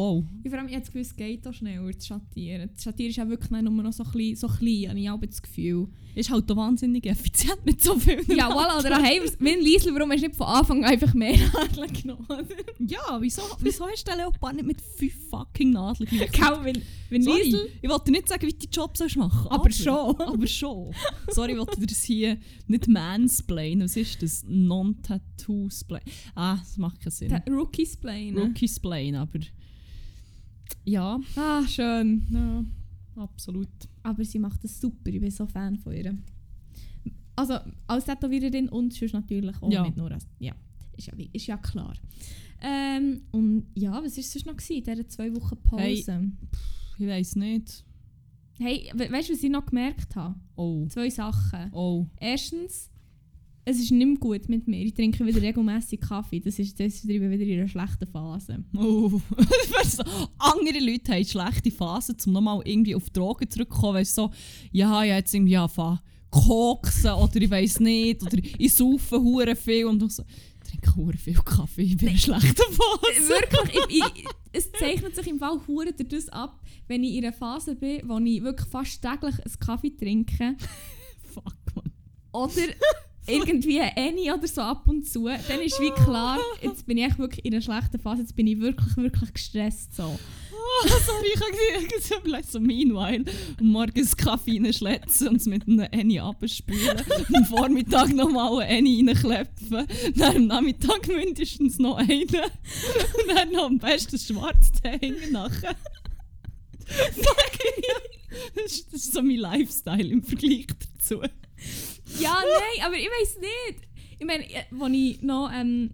voll. Ich vor allem, ich habe das Gefühl, es geht auch schneller zu schattieren. Das Schattieren ist ja wirklich nur noch so klein, so klein habe ich auch das Gefühl. Ist halt auch wahnsinnig effizient mit so vielen Ja, voilà, oder hey, wenn Liesel, warum hast du nicht von Anfang an einfach mehr Nadeln genommen? Ja, wieso, wieso hast du den Leopard nicht mit fünf fucking Nadeln gekauft? Gell, wenn, wenn Sorry, Liesel... ich wollte nicht sagen, wie du den Job sollst machen Aber schon. Aber schon. Sorry, ich wollte dir das hier nicht mansplainen. Was ist das? Non-Tattoo-Splain. Ah, das macht keinen Sinn. Der Rookies Plane. Rookie-Splain, aber... Ja, Ah, schön. ja, absolut. Aber sie macht das super, ich bin so Fan von ihr. Also als Tätowiererin und sonst natürlich auch, Ja. nicht nur als... Ja, ist ja, ist ja klar. Ähm, und ja, was war sonst noch in dieser zwei Wochen Pause? Hey. Hey, Ich weiß nicht. we weißt du, was ich noch gemerkt habe? Oh, Zwei Sachen. oh. Erstens, es ist nicht mehr gut mit mir. Ich trinke wieder regelmäßig Kaffee. Das ist, das ist wieder in einer schlechten Phase. Oh. So, andere Leute haben schlechte Phasen, um nochmal irgendwie auf Drogen zurückzukommen. Weißt so, ja, ich jetzt irgendwie anfangen koksen oder ich weiß nicht, oder ich saufe hure viel und ich so, ich trinke hure viel Kaffee, ich bin in einer schlechten Phase. wirklich, ich, ich, es zeichnet sich im Fall hure das ab, wenn ich in einer Phase bin, wo ich wirklich fast täglich einen Kaffee trinke Fuck, man. oder irgendwie Annie oder so ab und zu, dann ist wie klar, jetzt bin ich wirklich in einer schlechten Phase, jetzt bin ich wirklich, wirklich gestresst so. Oh, sorry, ich habe vielleicht so meanwhile morgens Kaffee reinschletzen und es mit einem Annie abspülen. am Vormittag nochmal eine Annie reinklepfen. Dann am Nachmittag mindestens noch eine. Und dann noch am besten Schwarztee hinten nachher. Das, ist, das ist so mein Lifestyle im Vergleich dazu. Ja, nein, aber ich weiß nicht. Ich meine, als ich noch ähm,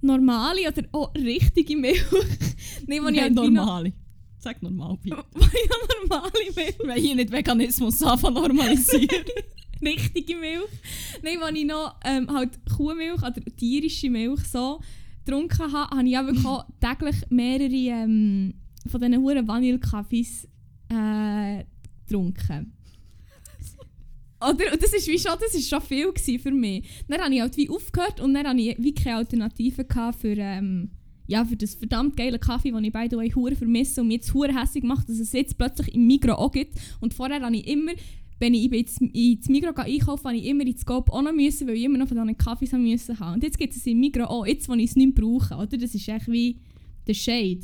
normale oder auch richtige Milch. nein, als ich halt normale. Sag normal, bitte. wo ich normale Milch. Wollen hier nicht Veganismus anfangen normalisieren. richtige Milch. Nein, als ich noch ähm, halt Kuhmilch oder tierische Milch so getrunken habe, habe ich wirklich auch täglich mehrere ähm, von diesen huren Vanillekaffees äh, getrunken. Oder, und das ist wie schon, das ist schon viel für mich. Dann habe ich halt wie aufgehört und dann hatte ich wie keine Alternative für, ähm, ja, für das verdammt geile Kaffee, den ich by the way vermisse und mich jetzt hure hässlich macht, dass es jetzt plötzlich im Migros auch gibt. Und vorher habe ich immer, wenn ich ins, ins Migros gehe einkaufen, habe ich immer ins Scope auch noch müssen, weil ich immer noch von diesen Kaffees haben müssen haben. Und jetzt gibt es im Migros auch, jetzt wo ich es nicht mehr brauche, oder? Das ist echt wie der Shade.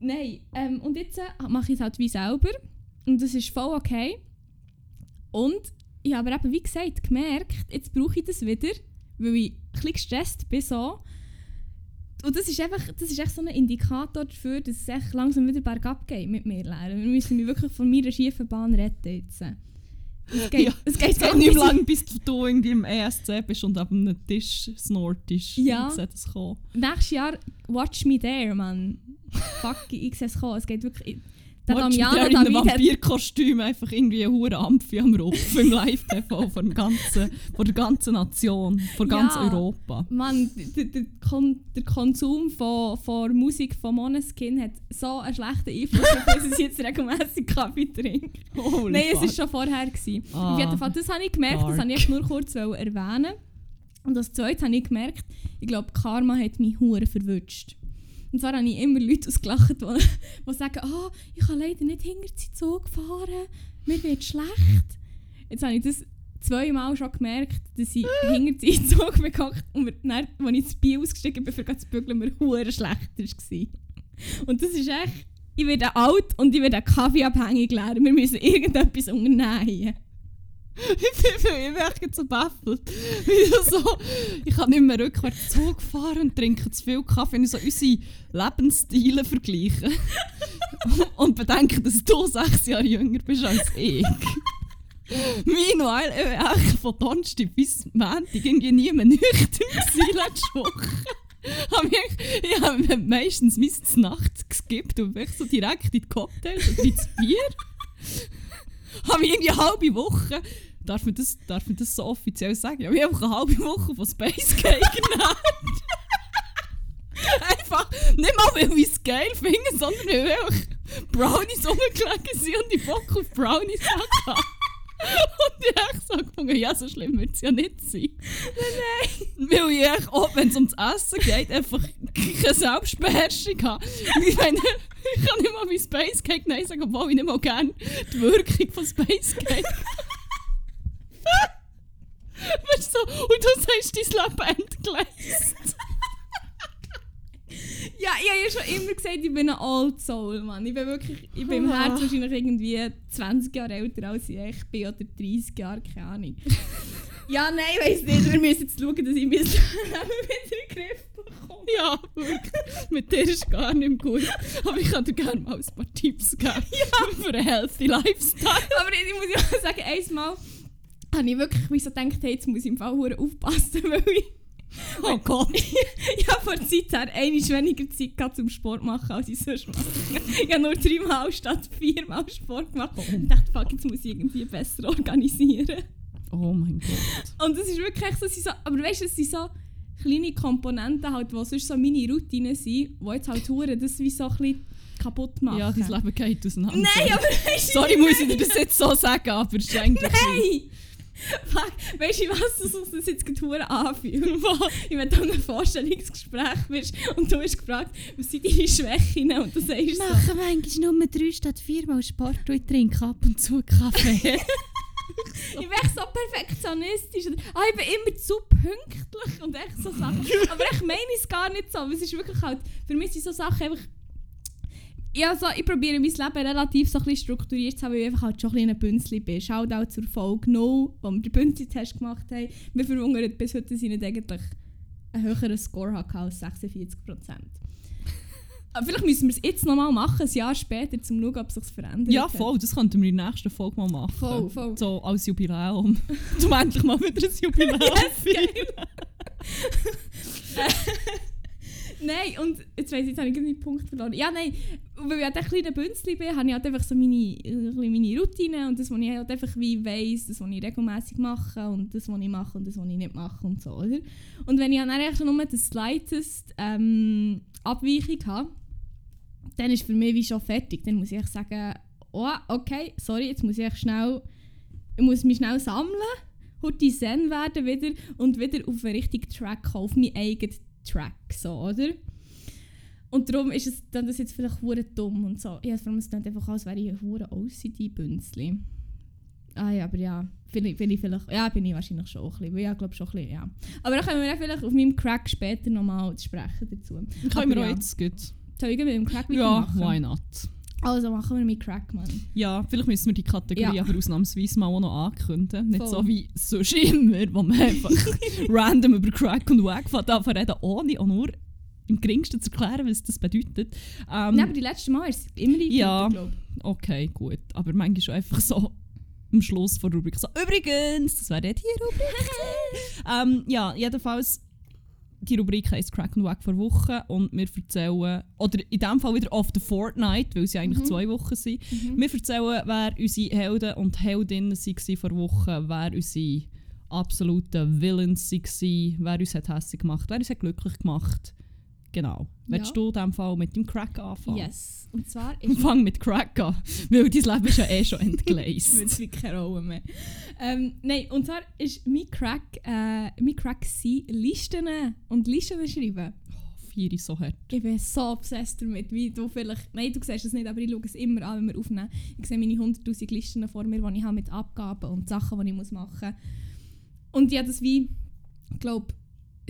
Nein, ähm, und jetzt äh, mache ich es halt wie selber. Und das ist voll okay. Und ich habe aber eben, wie gesagt, gemerkt, jetzt brauche ich das wieder, weil ich ein bisschen gestresst bin. So. Und das ist einfach das ist echt so ein Indikator dafür, dass es echt langsam wieder bergab geht mit mir lernen. Wir müssen mich wirklich von meiner schiefen Bahn retten jetzt. Es geht, Ja, es geht Es geht nicht lang, bis du irgendwie im ESC bist und auf einem Tisch snortest. Ja. Ich sehe das kommen. Nächstes Jahr Watch Me There, Mann. Fuck, ich sehe es kommen. Es geht wirklich... Der Damiano in einem. Vampirkostüm einfach irgendwie eine hure Amphi am Rupf im Live-TV von, ganzen- von der ganzen Nation, von ganz Ja. Europa. Mann, der, der, der Konsum von, von Musik von Måneskin hat so einen schlechten Einfluss, dass ich jetzt regelmäßig Kaffee trinke. Holy Nein, es fuck. war schon vorher. Gewesen. Ah, Auf jeden Fall, das habe ich gemerkt, das dark. habe ich nur kurz erwähnen. Und als zweites habe ich gemerkt, ich glaube, Karma hat mich hure verwünscht. Und zwar habe ich immer Leute ausgelacht, die, die sagen, ah, ich kann leider nicht hinter den Zug fahren, mir wird schlecht. Jetzt habe ich das zweimal schon gemerkt, dass ich hinter den Zug bin gehockt und dann, als ich das Bier ausgestiegen bin, für zu bügeln, mir hure schlecht war. Und das ist echt, ich werde alt und ich werde kaffeeabhängig lernen. Wir müssen irgendetwas unternehmen. Ich bin, echt so baffelt. So, ich kann nicht mehr rückwärts Zug fahren und trinke zu viel Kaffee. Wenn ich so unsere Lebensstile vergleiche. und bedenke, dass du sechs Jahre jünger bist als ich. Meanwhile, ich echt von Donnerstag bis Montag irgendwie nie mehr nüchtern gewesen letzte Woche. Ich, habe meistens bis Nacht geskippt und bin so direkt in die Cocktails oder ins Bier. habe ich irgendwie eine halbe Woche, darf man das, darf man das so offiziell sagen? Ja, ich habe einfach eine halbe Woche von Space Cake genannt. einfach, nicht mal weil ich es geil finde, sondern weil einfach Brownies rumgelegen sind und ich Bock auf Brownies hatte. Und ich habe so gefunden, ja, so schlimm wird es ja nicht sein. Nein, Weil ich echt, auch wenn es ums Essen geht, einfach keine Selbstbeherrschung habe. Ich meine, ich kann nicht mal wie Space Cake Nein sagen, obwohl ich nicht mal gerne die Wirkung von Space Cake Weißt du, so, und du sagst, dein Leben entgleist. Ja, ich habe ja schon immer gesagt, ich bin ein Old Soul, Mann. Ich bin wirklich, ich bin im. Herzen wahrscheinlich irgendwie 20 Jahre älter als ich echt bin oder 30 Jahre, keine Ahnung. ja, nein, ich weiss nicht. Wir müssen jetzt schauen, dass ich mein Leben wieder in den Griff bekomme. Ja, wirklich. Mit dir ist gar nicht gut. Aber ich kann dir gerne mal ein paar Tipps geben für einen healthy Lifestyle. Aber ich muss ja auch sagen, einmal habe ich wirklich wie so gedacht, hey, jetzt muss ich im Fall aufpassen, weil ich Oh Gott. ich habe vor der Zeit her einmal weniger Zeit gehabt zum Sport machen, als ich sonst mache. Ich habe nur dreimal statt viermal Sport gemacht. Und dachte, fuck, jetzt muss ich irgendwie besser organisieren. Oh mein Gott. Und das ist wirklich so, es so aber weißt du, es sind so kleine Komponenten, halt, die sonst so meine Routinen sind, die jetzt halt hure das wie so ein bisschen kaputt machen. Ja, dein Leben geht auseinander. Nein, aber weißt du, Sorry, muss ich dir das jetzt so sagen, aber es ist eigentlich... Nein! Fuck, weißt du, was das uns das jetzt gerade anfühlt? Ich wenn du in einem Vorstellungsgespräch bist und du hast gefragt, was sind deine Schwächen und du sagst so, manchmal nur drei statt viermal Sport und ich trinke ab und zu Kaffee. ich bin echt so perfektionistisch. Ah, ich bin immer zu pünktlich und echt so Sachen. Aber ich meine es gar nicht so. Es ist wirklich halt, für mich sind so Sachen einfach... Ja, so, ich probiere mein Leben relativ so ein strukturiert zu haben, weil ich einfach halt schon ein Bünzli bin. Schaut auch zur Folge 0, wo wir den Bünzli-Test gemacht haben. Wir verwundern bis heute, dass ich nicht eigentlich einen höheren Score hatte als 46%. Aber vielleicht müssen wir es jetzt nochmal machen, ein Jahr später, um zu schauen, ob es sich verändert ja, hat. voll. Das könnten wir in der nächsten Folge mal machen. Voll, voll. So als Jubiläum. Du endlich mal wieder ein Jubiläum feiern. Nein, und jetzt weiss ich, jetzt habe ich irgendwie einen Punkt verloren. Ja, nein, weil ich halt ein kleiner Bünzli bin, habe ich halt einfach so meine, ein bisschen meine Routine und das, was ich halt einfach wie weiss, das, was ich regelmäßig mache und das, was ich mache und das, was ich nicht mache und so, oder? Und wenn ich dann eigentlich nur das slightest ähm, Abweichung habe, dann ist für mich wie schon fertig. Dann muss ich sagen, oh, okay, sorry, jetzt muss ich schnell, ich muss mich schnell sammeln, heute Zen werden wieder und wieder auf einen richtigen Track kommen, auf meinen eigenen Track, so, oder? Und darum ist es dann das jetzt vielleicht hure dumm und so. Ja, vor allem es klingt einfach, als wäre ich ein hure OCD-Bünzli. Ah ja, aber ja, bin ich, bin ich vielleicht, ja, bin ich wahrscheinlich schon ein bisschen, ja, glaube schon ein bisschen, ja. Aber dann können wir vielleicht auf meinem Crack später nochmal sprechen dazu. Können wir Aber auch ja. jetzt gut Soll ich mit dem Crack Ja, weitermachen? why not? Also machen wir mit Crack, Mann. Ja, vielleicht müssen wir die Kategorie Ja. aber ausnahmsweise mal auch noch ankündigen. Nicht Voll. so wie sonst immer, wo man einfach random über Crack und Wack fängt an zu reden, ohne auch nur im geringsten zu erklären, was das bedeutet. Ähm, Nein, aber die letzten Mal ist es immer die Ja. glaube Okay, gut. Aber manchmal schon einfach so am Schluss von der Rubrik so, übrigens, das wäre dort die Rubrik. ähm, ja, jedenfalls, die Rubrik heisst Crack und Wack vor Woche und wir erzählen, oder in dem Fall wieder auf the Fortnight, weil sie eigentlich Mhm. zwei Wochen sind. Mhm. Wir erzählen, wer unsere Helden und Heldinnen waren vor Woche, wer unsere absoluten Villains waren, wer uns hat hässlich gemacht, wer uns hat glücklich gemacht. Genau. Willst Ja. du in dem Fall mit dem Crack anfangen? Yes. Und zwar ist Fang mit Crack an, weil dein Leben ist ja eh schon Es entgleist. spielt keine Rolle mehr. Ähm, nein, und zwar ist mein Crack, äh, mein Crack sein Listen und Listen schreiben. Vier ist so hart. Ich bin so obsessed damit, wie du vielleicht... Nein, du siehst es nicht, aber ich schaue es immer an, wenn wir aufnehmen. Ich sehe meine 100'000 Listen vor mir, die ich habe mit Abgaben und Sachen, die ich machen muss. Und ich habe das wie, ich glaube,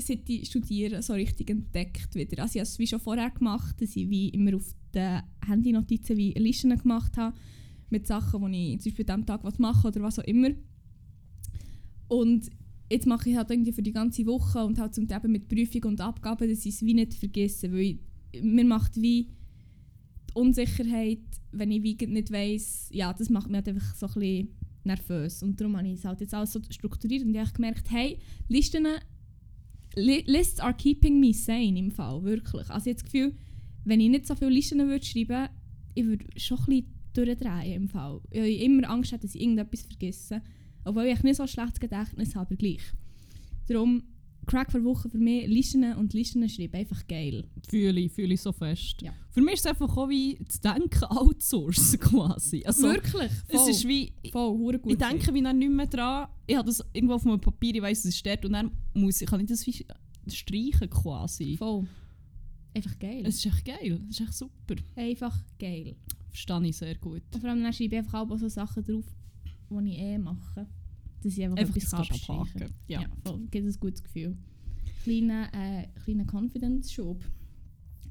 seit ich studiere, so richtig entdeckt wieder. Also ich habe es wie schon vorher gemacht, dass ich wie immer auf den Handynotizen wie Listen gemacht habe mit Sachen, die ich zum Beispiel diesem Tag machen will oder was auch immer. Und jetzt mache ich halt irgendwie für die ganze Woche und halt zum Teil mit Prüfung und Abgaben, dass ich es wie nicht vergesse, weil ich, mir macht wie die Unsicherheit, wenn ich wie nicht weiss, ja, das macht mich halt einfach so ein bisschen nervös und darum habe ich es halt jetzt alles so strukturiert und ich habe gemerkt, hey, Listen, li Lists are keeping me sane im Fall, wirklich. Also ich habe das Gefühl, wenn ich nicht so viele Listen würde schreiben, ich würde schon ein bisschen durchdrehen im Fall. Ich habe immer Angst, dass ich irgendetwas vergesse. Obwohl ich nicht so ein schlechtes Gedächtnis habe, aber gleich. Darum, Crack für Woche für mich, Listen und Listen schreiben, einfach geil. Fühle ich, fühle ich so fest. Ja. Für mich ist es einfach auch wie das Denken outsourcen quasi. Also, Wirklich? es ist wie, voll, gut. ich denke wie dann nicht mehr dran. Ich habe das irgendwo auf einem Papier, ich weiss, es ist dort und dann muss ich, kann ich das wie streichen quasi. Voll. Einfach geil. Es ist echt geil, es ist echt super. einfach geil. Verstehe ich sehr gut. Und vor allem dann schreibe ich einfach auch so Sachen drauf, die ich eh mache. Dass ich einfach, Einfach etwas kann abstreichen abhaken. Ja. Ja, voll. Gibt ein gutes Gefühl. Kleiner, äh, kleiner Confidence-Schub.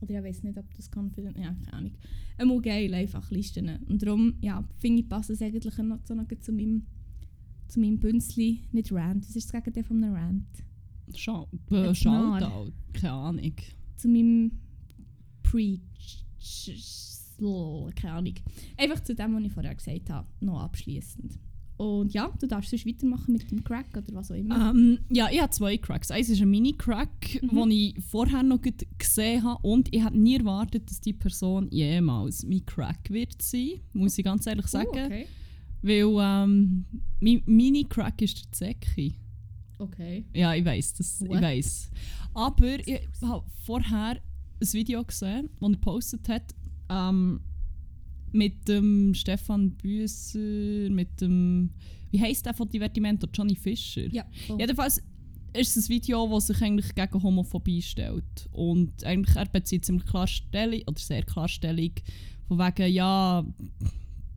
Oder ich weiß nicht, ob das Confidence... Ja, keine Ahnung. Einmal geil, einfach Listen. Und darum, ja, finde ich, passt es eigentlich noch so noch zu meinem, zu meinem Bünzli. Nicht Rant, das ist das Gegenteil von einem Rant. Schau, äh. Shoutout, keine Ahnung. Zu meinem Preach... Keine Ahnung. Einfach zu dem, was ich vorher gesagt habe, noch abschließend. Und ja, du darfst sonst weitermachen mit dem Crack oder was auch immer. Ähm, ja, ich habe zwei Cracks. Eins ist ein Mini-Crack, Mhm. den ich vorher noch gesehen habe. Und ich habe nie erwartet, dass die Person jemals mein Crack wird sein. Muss ich ganz ehrlich sagen. Oh, okay. Weil ähm, mein Mini-Crack ist der Zecki. Okay. Ja, ich weiß das. Ich What? weiß. Aber ich habe vorher ein Video gesehen, das er gepostet hat. Ähm, mit dem Stefan Büsser, mit dem. Wie heisst der von Divertimento? Johnny Fischer. Ja, voll. Jedenfalls ist es ein Video, das sich eigentlich gegen Homophobie stellt. Und eigentlich er bezieht ziemlich klar Stellung, oder sehr klar Stellung, von wegen, ja,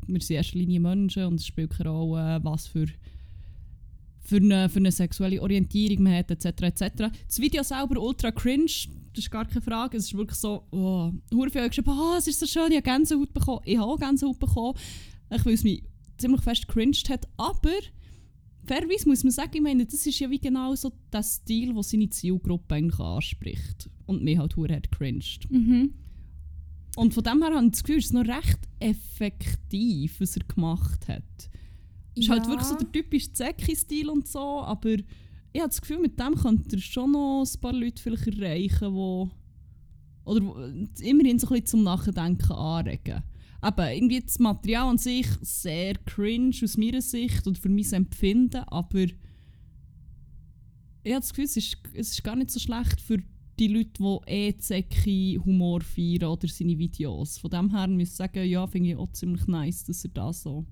wir sind in erster Linie Menschen und es spielt keine Rolle, was für, für, eine, für eine sexuelle Orientierung man hat, etc. etc. Das Video selber ultra cringe, das ist gar keine Frage. Es ist wirklich so, oh, hure haben geschrieben, ah, es ist so schön, ich habe Gänsehaut bekommen. Ich habe Gänsehaut bekommen, ich, weil es mich ziemlich fest cringed hat, aber fairerweise muss man sagen, ich meine, das ist ja wie genau so der Stil, der seine Zielgruppe eigentlich anspricht. Und mich halt hure hat cringed. Mhm. Und von dem her habe ich das Gefühl, es ist noch recht effektiv, was er gemacht hat. Es ist halt wirklich so der typische Zecki-Stil und so, aber ich habe das Gefühl, mit dem könnte er schon noch ein paar Leute vielleicht erreichen, wo oder immerhin so ein bisschen zum Nachdenken anregen. Aber irgendwie das Material an sich sehr cringe aus meiner Sicht oder für mein Empfinden, aber ich habe das Gefühl, es ist, es ist gar nicht so schlecht für die Leute, die eh Zecki Humor feiern oder seine Videos. Von dem her muss ich sagen, ja, finde ich auch ziemlich nice, dass er da so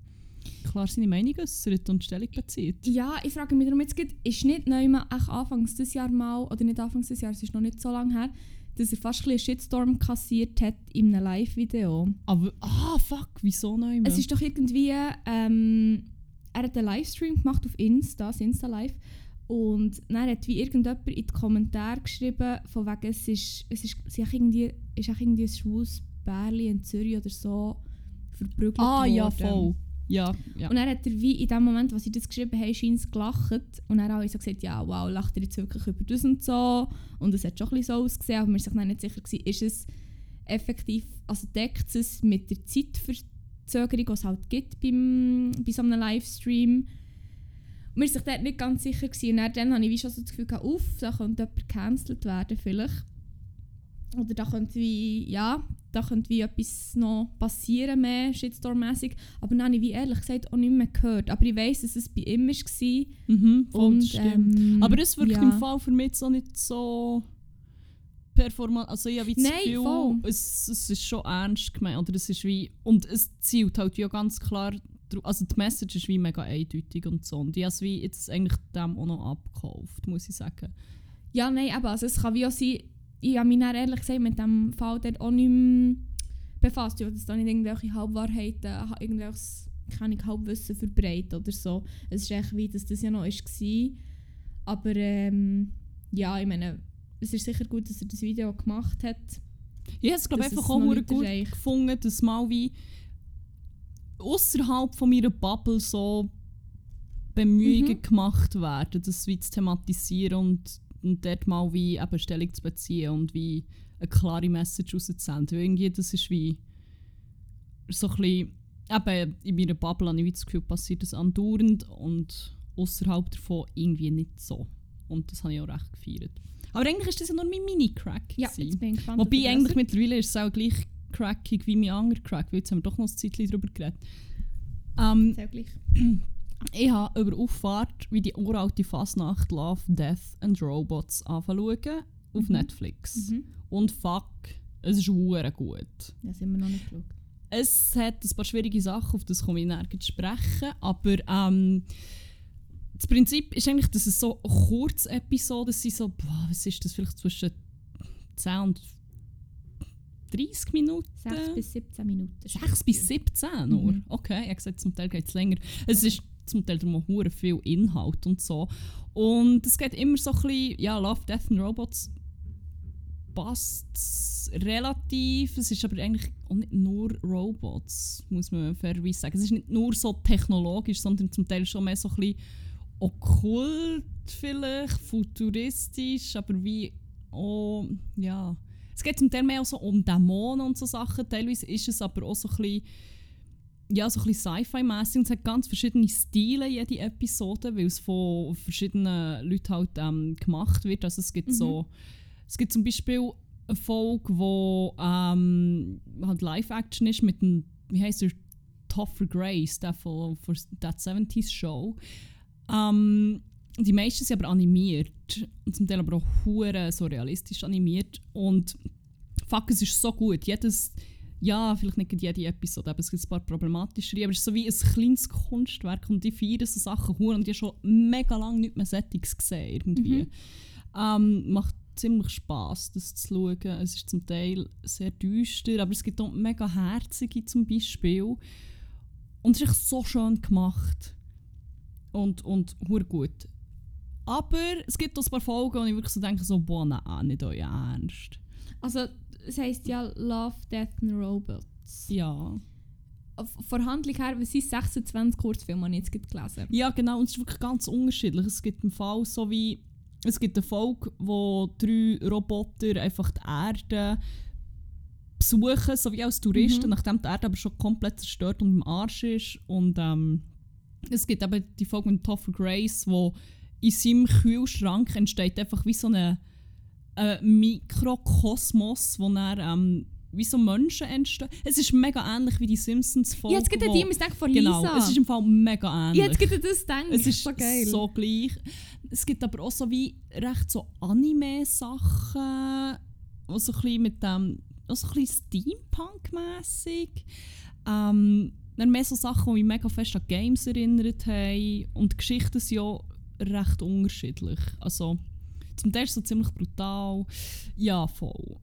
klar seine Meinung äußert und Stellung bezieht. Ja, ich frage mich darum jetzt ist nicht neu mal echt anfangs des Jahr mal, oder nicht anfangs des Jahres, es ist noch nicht so lange her, dass er fast ein einen Shitstorm kassiert hat in einem Live-Video. Aber, ah, fuck, wieso mehr? Es ist doch irgendwie, ähm, er hat einen Livestream gemacht auf Insta, das Insta Live, Und dann hat wie irgendjemand in die Kommentare geschrieben, von wegen, es ist, es ist, sie hat irgendwie, ist auch irgendwie ein schwules Bärli in Zürich oder so verprügelt Ah, worden. ja, voll. Ja, ja. Und dann hat er wie in dem Moment, was sie das geschrieben haben, scheint gelacht. Und haben alle so gesagt, ja, wow, lacht er jetzt wirklich über das und so. Und es hat schon ein so ausgesehen, aber wir waren sich nicht sicher, gewesen, ist es effektiv, also deckt es mit der Zeitverzögerung, die es halt gibt beim, bei so einem Livestream. Und wir waren sich dort nicht ganz sicher. Gewesen. Und dann, habe ich wie schon so das Gefühl, uff, da könnte jemand gecancelt werden vielleicht. Oder da könnte wie, ja, da könnte wie etwas noch passieren mehr, Shitstorm-mäßig. Aber dann habe ich wie ehrlich gesagt auch nicht mehr gehört. Aber ich weiss, dass es bei ihm war. Mhm, voll, Und, ähm, Aber es wirkt ja. im Fall für mich auch nicht so performant. Also ich habe Nein, Gefühl, voll. es, es ist schon ernst gemeint. Oder es ist wie, und es zielt halt ja ganz klar, also die Message ist wie mega eindeutig und so. Und ich habe es wie jetzt eigentlich dem auch noch abgekauft, muss ich sagen. Ja, nein, aber also es kann wie auch sein, ich habe mich ehrlich gesagt mit dem Fall dort auch nicht mehr befasst, weil das da nicht irgendwelche Halbwahrheiten, ha- irgendwelches keine Ahnung, Halbwissen verbreitet oder so. Es ist echt wie, dass das ja noch war. Aber ähm, ja, ich meine, es ist sicher gut, dass er das Video gemacht hat. Ich habe es glaube einfach auch gut erreicht. gefunden, dass mal wie außerhalb von meiner Bubble so Bemühungen Mhm. gemacht werden, das wie zu thematisieren und, und dort mal wie eben Stellung zu beziehen und wie eine klare Message rauszusenden. Weil irgendwie das ist wie so ein bisschen, eben in meiner Bubble habe ich das Gefühl, passiert das andauernd und außerhalb davon irgendwie nicht so. Und das habe ich auch recht gefeiert. Aber eigentlich ist das ja nur mein Mini-Crack. Ja, jetzt bin ich gespannt. Wobei ob eigentlich mittlerweile ist es auch gleich crackig wie mein anderer Crack, weil jetzt haben wir doch noch ein Zeitchen darüber geredet. Ähm, Sehr gleich. ich habe über Auffahrt wie die uralte Fasnacht Love, Death and Robots anfangen auf Mhm. Netflix. Mhm. Und fuck, es ist hure gut. Ja, sind wir noch nicht geschaut. Es hat ein paar schwierige Sachen, auf das komme ich nirgends sprechen, aber ähm, das Prinzip ist eigentlich, dass es so Kurzepisoden sind, so, boah, was ist das, vielleicht zwischen 10 und 30 Minuten? 6 bis 17 Minuten. 6 bis 17 nur? Mhm. Okay, ich habe gesagt, zum Teil geht es länger. Es ist zum Teil darum auch viel Inhalt und so. Und es geht immer so ein bisschen, ja, Love, Death and Robots passt relativ. Es ist aber eigentlich auch nicht nur Robots, muss man fairerweise sagen. Es ist nicht nur so technologisch, sondern zum Teil schon mehr so ein bisschen okkult vielleicht, futuristisch, aber wie auch, ja... Es geht zum Teil mehr auch so um Dämonen und so Sachen. Teilweise ist es aber auch so ein bisschen, ja, so ein bisschen Sci-Fi-mässig und es hat ganz verschiedene Stile, jede Episode, weil es von verschiedenen Leuten halt ähm, gemacht wird. Also es gibt Mhm. so, es gibt zum Beispiel eine Folge, wo ähm, halt Live-Action ist mit dem, wie heißt der, Topher Grace, der von, von That 70s Show. Ähm, die meisten sind aber animiert. Und zum Teil aber auch hure so realistisch animiert. Und fuck, es ist so gut. Jedes, ja, vielleicht nicht jede Episode, aber es gibt ein paar problematische. Aber es ist so wie ein kleines Kunstwerk und die feiern so Sachen hure und habe schon mega lange nicht mehr Settings gesehen. Irgendwie. Mhm. Ähm, macht ziemlich Spaß, das zu schauen. Es ist zum Teil sehr düster, aber es gibt auch mega herzige zum Beispiel. Und es ist echt so schön gemacht. Und, und hure gut. Aber es gibt auch ein paar Folgen, wo ich wirklich so denke, so, boah, nein, nicht euer Ernst. Also, es heisst ja Love, Death and Robots. Ja. Von Handlung her, was sind 26 Kurzfilme, habe ich jetzt gelesen. Ja, genau, und es ist wirklich ganz unterschiedlich. Es gibt im Fall so wie, es gibt eine Folge, wo drei Roboter einfach die Erde besuchen, so wie als Touristen, Mhm. nachdem die Erde aber schon komplett zerstört und im Arsch ist. Und ähm, es gibt eben die Folge mit Topher Grace, wo in seinem Kühlschrank entsteht einfach wie so eine, ein Mikrokosmos, wo dann ähm, wie so Menschen entstehen. Es ist mega ähnlich wie die Simpsons-Folge. Ja, jetzt geht wo- die, ich denke von Genau, Lisa. es ist im Fall mega ähnlich. ja, jetzt geht das denken. Es ist so geil. so gleich. Es gibt aber auch so wie recht so Anime-Sachen, die so ein bisschen mit dem, auch so ein bisschen Steampunk-mässig. Ähm, dann mehr so Sachen, die mich mega fest an Games erinnert haben. Und die Geschichten sind ja recht unterschiedlich. Also, zum Teil ist es so ziemlich brutal. Ja, voll.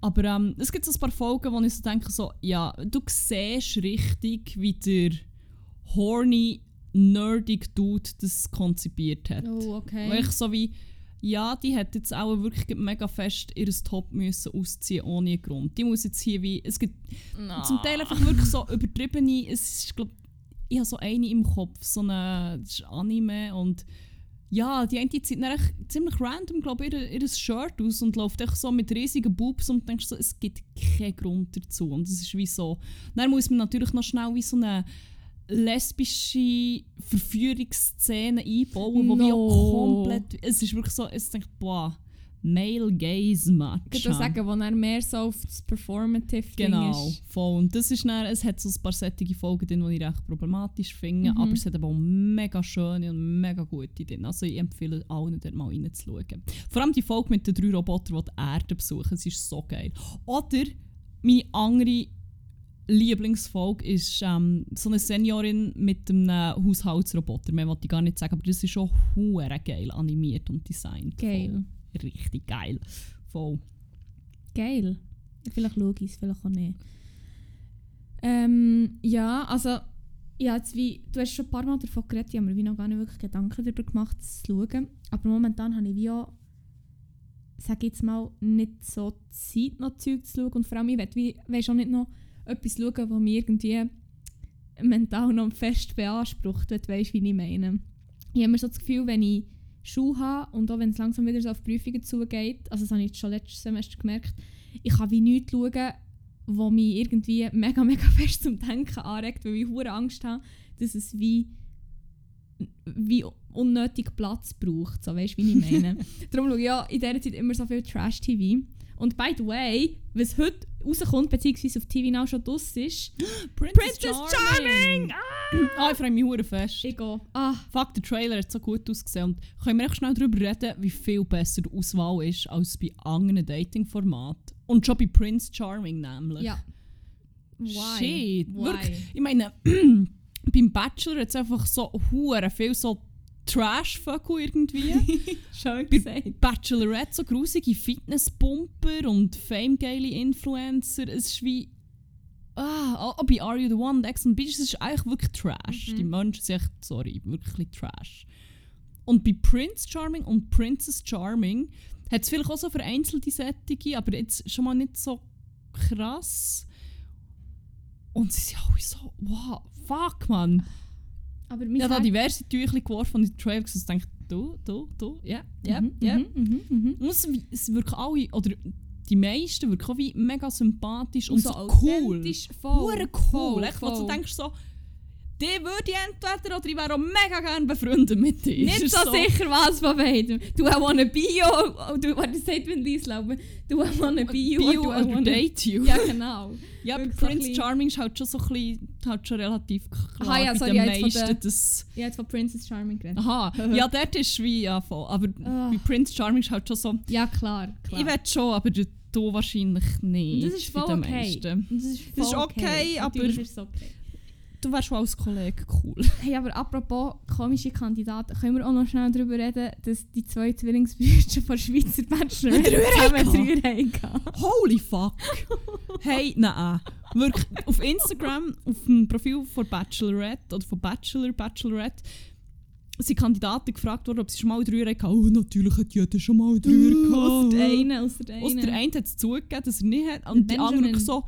Aber ähm, es gibt so ein paar Folgen, wo ich so denke, so, ja, du siehst richtig, wie der horny nerdig Dude das konzipiert hat. Oh, okay. ich so wie, ja, die hat jetzt auch wirklich mega fest ihr Top müssen ausziehen ohne Grund. Die muss jetzt hier wie, es gibt No. zum Teil einfach wirklich so übertriebene, es ist, glaub, ich habe so eine im Kopf, so eine, das ist Anime und ja, die eine zieht dann ziemlich random, glaube ich, ihr, ihr Shirt aus und läuft echt so mit riesigen Boobs und denkst so, es gibt keinen Grund dazu und es ist wie so. Dann muss man natürlich noch schnell wie so eine lesbische Verführungsszene einbauen, wo No. auch komplett, es ist wirklich so, es denkt, boah, Male Gaze Match. Ich würde sagen, wo er mehr so auf das Performative Genau, Ding ist. voll. Und das ist dann, es hat so ein paar sättige Folgen drin, die ich recht problematisch finde, Mhm. aber es hat aber auch mega schöne und mega gute drin. Also ich empfehle allen, dort mal reinzuschauen. Vor allem die Folge mit den drei Robotern, die die Erde besuchen, es ist so geil. Oder meine andere Lieblingsfolge ist ähm, so eine Seniorin mit einem Haushaltsroboter. Mehr wollte ich gar nicht sagen, aber das ist schon hure geil animiert und designt. Geil. Richtig geil. Voll. Geil. Vielleicht schaue ich es, vielleicht auch nicht. Ähm, ja, also, ja, jetzt wie, du hast schon ein paar Mal davon geredet, ich habe mir noch gar nicht wirklich Gedanken darüber gemacht, zu schauen. Aber momentan habe ich wie auch, sage jetzt mal, nicht so Zeit, noch Zeug zu schauen. Und vor allem, ich will, wie, weißt, auch nicht noch etwas schauen, das mich irgendwie mental noch fest beansprucht, wenn du weißt, wie ich meine. Ich habe mir so das Gefühl, wenn ich Schule habe und auch wenn es langsam wieder so auf Prüfungen zugeht, also das habe ich jetzt schon letztes Semester gemerkt, ich kann wie nichts schauen, was mich irgendwie mega, mega fest zum Denken anregt, weil ich hure Angst habe, dass es wie, wie unnötig Platz braucht, so weißt du, wie ich meine. Darum schaue ich ja in dieser Zeit immer so viel Trash-TV. Und by the way, was heute rauskommt, beziehungsweise auf TV Now schon draus ist, Princess, Princess Charming! Ah, ich freue mich hure fest. ich gehe, ah, Fuck, der Trailer hat so gut ausgesehen. Und können wir echt schnell darüber reden, wie viel besser die Auswahl ist als bei anderen Dating-Formaten. Und schon bei Prince Charming nämlich. ja. Why? Shit, Why? wirklich. Ich meine, beim Bachelor hat es einfach so hure viel so Trash-Vögel irgendwie. Schön gesagt. Bachelorette so grusige Fitnesspumper und famegeile Influencer. Es ist wie. Ah, auch bei Are You the One, The Ex on Beach, es ist eigentlich wirklich Trash. Mhm. Die Menschen sind echt, sorry, wirklich Trash. Und bei Prince Charming und Princess Charming hat es vielleicht auch so vereinzelte Sättige, aber jetzt schon mal nicht so krass. Und sie sind alle so, wow, fuck, man. Aber Ich habe da diverse Tücher geworfen und in den Trailer gesehen und dachte, du, du, du, ja, ja, Mhm, ja. mhm, mhm. Und es, es wirken alle, oder die meisten wirken auch wie mega sympathisch und, so so cool. voll. Cool. voll, Echt, wo du voll. denkst so, die würde ich entweder oder ich wäre auch mega gerne befreundet mit dir. Nicht so, ist sicher, was von beidem. Du I wanna be you, oh, du, was sagt Vin Diesel, aber du I wanna be you, Bio or du I wanna... date you. Ja, genau. Ja, so ein Prince Charming ist halt schon so ein bisschen, halt schon relativ klar Aha, ja, bei sorry, den von meisten, der- das... Ich habe jetzt von Princess Charming geredet. Aha, ja, dort ist wie, ja voll. Aber Ah. bei Prince Charming ist halt schon so, Ja, klar. klar. ich will schon, aber du wahrscheinlich nicht. Das ist voll okay. das ist, Das ist voll okay, aber- Du wärst schon als Kollege cool. Hey, aber apropos komische Kandidaten, können wir auch noch schnell darüber reden, dass die zwei Zwillingsbrüder von Schweizer Bachelor zusammen drei. Holy fuck! hey, nein. Wirklich, auf Instagram, auf dem Profil von Bachelorette oder von Bachelor, Bachelorette, sind Kandidaten gefragt worden, ob sie schon mal drei hatten. Oh, natürlich hat jeder schon mal drei Uh, gehabt. Aus der einen, aus der Aus einen. der eine hat es zugegeben, dass er nicht hat. Und die anderen so,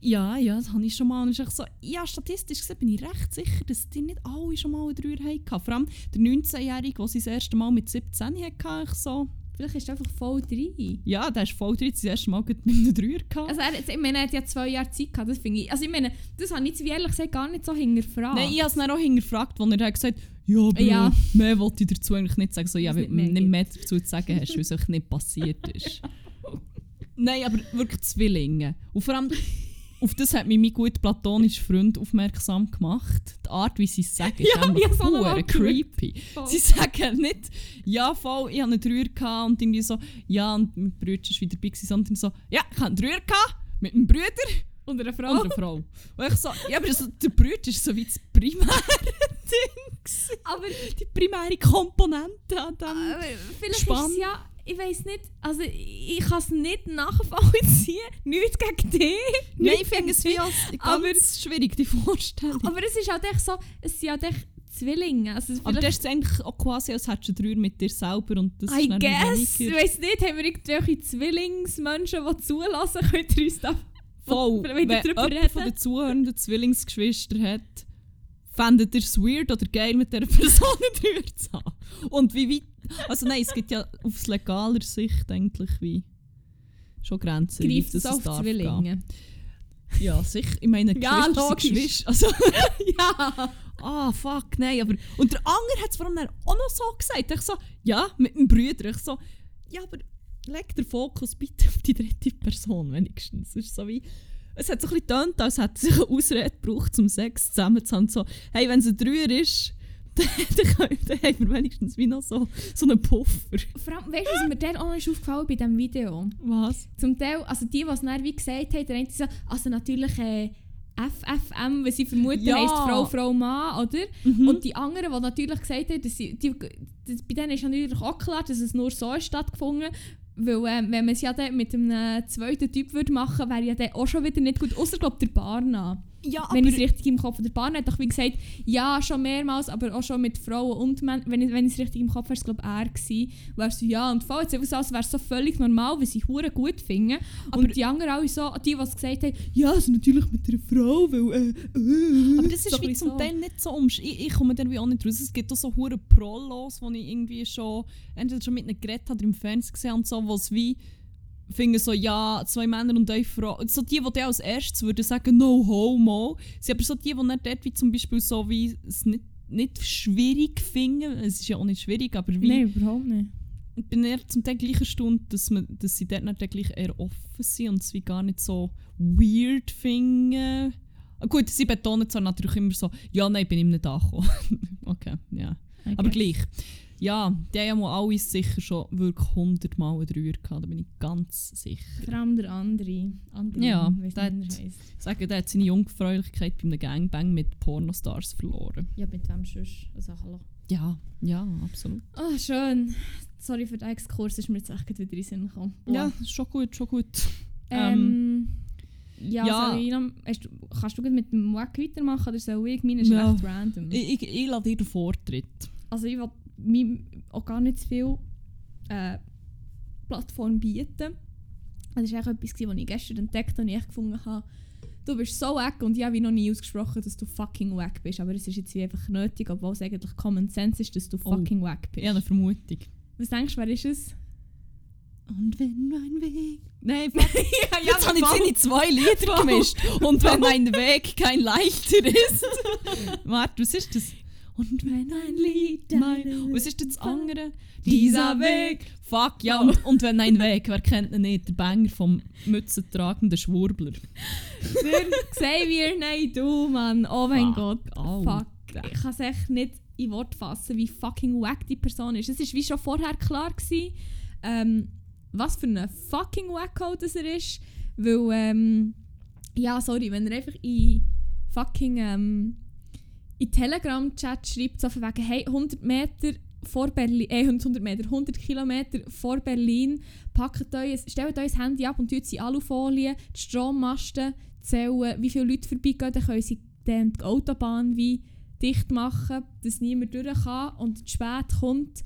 ja, ja, das habe ich schon mal. Und ich so, ja, statistisch gesehen bin ich recht sicher, dass die nicht alle schon mal einen Dreier hatten. Vor allem der 19-Jährige, der sein erstes Mal mit 17 hatte, ich so, Vielleicht ist er einfach voll drin. ja, der ist voll drin, das erste Mal mit einem Dreier gehabt. Also er, ich meine, er hat ja zwei Jahre Zeit gehabt, das finde ich. Also ich meine, das habe ich ehrlich gesagt gar nicht so hinterfragt. Nein, ich habe es dann auch hingefragt, als er hat gesagt ja, aber Ja. mehr wollte ich dazu eigentlich nicht sagen. So, ja, weil nicht du nicht mehr dazu zu sagen hast, weil es nicht passiert ist. Nein, aber wirklich Zwillinge. Und vor allem, auf das hat mich mein gut platonischer Freund aufmerksam gemacht. Die Art, wie sie es sagen, ist Ja, einfach creepy. Voll. Sie sagen nicht, ja voll, ich hatte einen Dreier gehabt und irgendwie so, ja, und mein Bruder war wieder dabei, gewesen, sondern so, ja, ich hatte einen Dreier gehabt mit meinem Bruder Und eine und Frau. einer Frau. Und ich so, ja, aber so, der Bruder ist so wie das primäre Ding. Aber, Die primäre Komponente an dem. aber vielleicht Spannend. ist es ja, ich weiß nicht, also ich, kann es nicht nachvollziehen. Nichts gegen dich. Nein, ich finde es wie als Aber- ganz schwierig, die Vorstellung. Aber es ist halt echt so, es sind halt echt Zwillinge. Also Aber das ist eigentlich auch quasi, als hättest du drei mit dir selber und das I ist guess. Ich weiss nicht, haben wir irgendwelche Zwillingsmenschen, die zulassen, könnt ihr uns da Voll. Wenn jemand von den Zuhörenden Zwillingsgeschwister hat, fändet ihr es weird oder geil, mit dieser Person drüber zu haben? Und wie weit... Also nein, es gibt ja aus legaler Sicht eigentlich wie schon Grenzen. Greift es auf Zwillinge. Ja, sicher. Ich meine, Ja, logisch. Also, ja. ah, fuck, nein. Aber, und der andere hat es vor allem auch noch so gesagt. Ich so, ja, mit dem Brüder. Ich so, ja, aber leg den Fokus bitte auf die dritte Person wenigstens. Es ist so wie... Es hat so ein bisschen getönt, als hätte sich eine Ausrede gebraucht, um Sex zusammen zu haben. So, hey, wenn es ein Dreier ist, dann, dann, dann haben wir wenigstens wie noch so, so einen Puffer. Vor allem, weißt du, was mir dann auch noch ist aufgefallen bei diesem Video? Was? Zum Teil, also die, die es dann wie gesagt haben, eine so, also natürlich äh, FFM, was sie vermuten, Ja. heisst Frau, Frau, Mann, oder? Mhm. Und die anderen, die natürlich gesagt haben, dass sie, die, das, bei denen ist natürlich auch klar, dass es nur so ist stattgefunden weil ähm, wenn man es ja dann mit einem zweiten Typ würde machen wäre ja dann auch schon wieder nicht gut, außer glaube der Barna. Ja, wenn ich es richtig im Kopf. Der Barna hat doch wie gesagt, ja, schon mehrmals, aber auch schon mit Frauen und Männern. Wenn ich es richtig im Kopf habe, glaube er gewesen. Wo er so, ja, und voll, jetzt einfach so, wäre es so völlig normal, weil sie hure gut finden. Aber- und die anderen alle so, die, die es gesagt haben, ja, also natürlich mit einer Frau, weil äh, äh. Aber das ist So wie zum bisschen Teil nicht so umsch... Ich, ich komme dann wie auch nicht raus. Es gibt auch so hure Prollos, wo ich irgendwie schon... Entweder schon mit einem geredet habe oder im Fernsehen gesehen und so, wo es wie... Finden so, ja, zwei Männer und eine Frau. So die, die als erstes würden sagen, no homo. Sie aber so die, die dann dort wie zum Beispiel so wie es nicht, nicht schwierig finden. Es ist ja auch nicht schwierig, aber wie... Nein, überhaupt nicht. Ich bin eher zum Teil gleich erstaunt, dass, man, dass sie dort nicht gleich eher offen sind und es wie gar nicht so weird finden. Ah, Gut, sie betonen zwar natürlich immer so, ja, nein, bin ich nicht angekommen. okay, ja. Aber gleich. Ja, die haben ja mal alle sicher schon wirklich hundertmal einen Dreier gehabt, da bin ich ganz sicher. Vor allem der andere. andere Ja, der hat- er heisst. Ich sage, der hat seine Jungfräulichkeit bei einem Gangbang mit Pornostars verloren. Ja, mit wem sonst? Also, hallo. Ja, ja, absolut. Ah, schön. Sorry für den Exkurs, ist mir jetzt echt wieder in den Sinn gekommen. Boah. Ja, schon gut, schon gut. Ähm, ja, ja. Noch, hast du, kannst du mit dem Wack weitermachen oder soll ich? Meine ist Ja. recht random. Ich, ich, ich lasse dir den Vortritt. also ich will mir auch gar nicht zu viel äh, Plattform bieten. Das war echt etwas, was ich gestern entdeckt habe und ich gefunden habe, du bist so wack und ich habe noch nie ausgesprochen, dass du fucking wack bist. Aber es ist jetzt wie einfach nötig, obwohl es eigentlich Common Sense ist, dass du Oh. fucking wack bist. Ja, eine Vermutung. Was denkst du, wer ist es? Und wenn mein Weg. Nein, fuck. ja, Jetzt habe ich seine zwei Lieder gemischt. Und wenn mein Weg kein leichter ist. Warte, was ist das? Und wenn ein Lied mein. Was ist denn das andere? Dieser Weg. Fuck, ja. Und, und wenn ein Weg, wer kennt ihn nicht? Der Banger vom mützentragenden Schwurbler. Der Xavier, nein, du, Mann. Oh mein Gott. Fuck. Ich kann es echt nicht in Wort fassen, wie fucking wack die Person ist. Es war wie schon vorher klar, gewesen, ähm, was für ein fucking Wacko das er ist. Weil, ähm, ja, sorry, wenn er einfach in fucking ähm, in Telegram-Chat schreibt, so von wegen, hey, 100 Meter vor Berlin, äh, 100 Meter, 100 Kilometer vor Berlin, packt euch, stellt euch das Handy ab und tut sie Alufolie, die Strommasten zählen, wie viele Leute vorbeigehen, dann können sie dann die Autobahn wie dicht machen, dass niemand durch kann und zu spät kommt.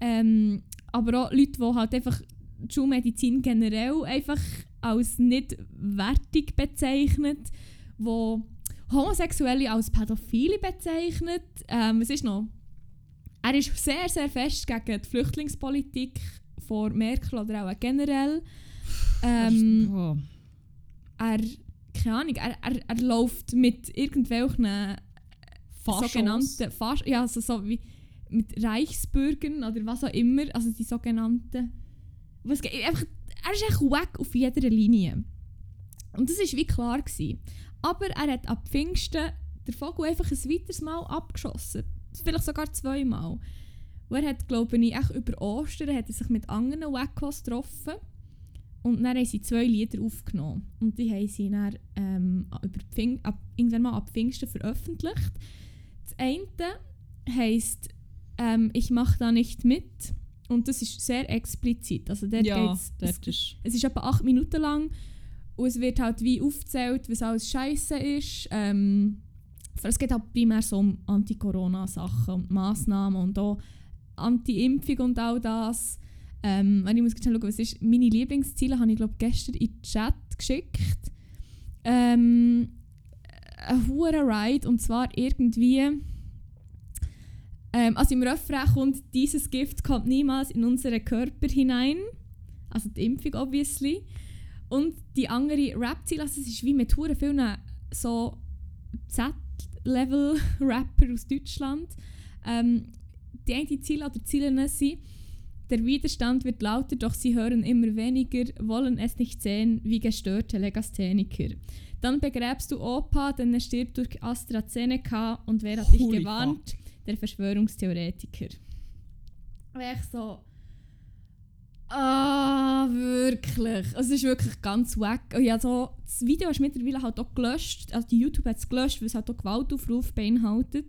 Ähm, aber auch Leute, die halt einfach die Schulmedizin generell einfach als nicht wertig bezeichnet, die Homosexuelle als Pädophile bezeichnet. Ähm, was ist noch? Er ist sehr, sehr fest gegen die Flüchtlingspolitik von Merkel oder auch generell. Ähm, Oh. er, keine Ahnung, er, er, er läuft mit irgendwelchen Faschos. sogenannten, Fasch ja, also so wie mit Reichsbürgern oder was auch immer, also die sogenannten. Was, einfach, er ist echt wack auf jeder Linie. Und das war wie klar. Gewesen. Aber er hat ab Pfingsten den Vogel einfach ein weiteres Mal abgeschossen. Vielleicht sogar zweimal. Und er hat, glaube ich, echt über Ostern hat er sich mit anderen Wackos getroffen. Und dann haben sie zwei Lieder aufgenommen. Und die haben sie dann ähm, über Pfing ab, irgendwann mal ab Pfingsten veröffentlicht. Das eine heisst ähm, «Ich mache da nicht mit». Und das ist sehr explizit. Also dort Ja, geht's, es, ist. es ist etwa acht Minuten lang und es wird halt wie aufgezählt, was alles scheiße ist. Ähm, es geht halt primär so um Anti-Corona-Sachen und Massnahmen und auch Anti-Impfung und all das. Ähm, wenn ich muss schauen, was ist meine Lieblingsziele, habe ich glaube gestern in den Chat geschickt. Ähm, ein hoher Ride und zwar irgendwie ähm, also im Refrain kommt dieses Gift kommt niemals in unseren Körper hinein also die Impfung obviously und die andere Rap-Ziel, also es ist wie mit hure vielen so Z-Level-Rapper aus Deutschland ähm, die eine Ziele oder Ziele sind der Widerstand wird lauter, doch sie hören immer weniger, wollen es nicht sehen wie gestörte Legastheniker. Dann begräbst du Opa, denn er stirbt durch AstraZeneca und wer hat dich Holy gewarnt? fuck. Der Verschwörungstheoretiker. Wäre ich so. Ah, wirklich. Es ist wirklich ganz wack. Und ja, so, das Video ist mittlerweile halt auch gelöscht. Also die YouTube hat es gelöscht, weil es halt auch Gewaltaufruf beinhaltet.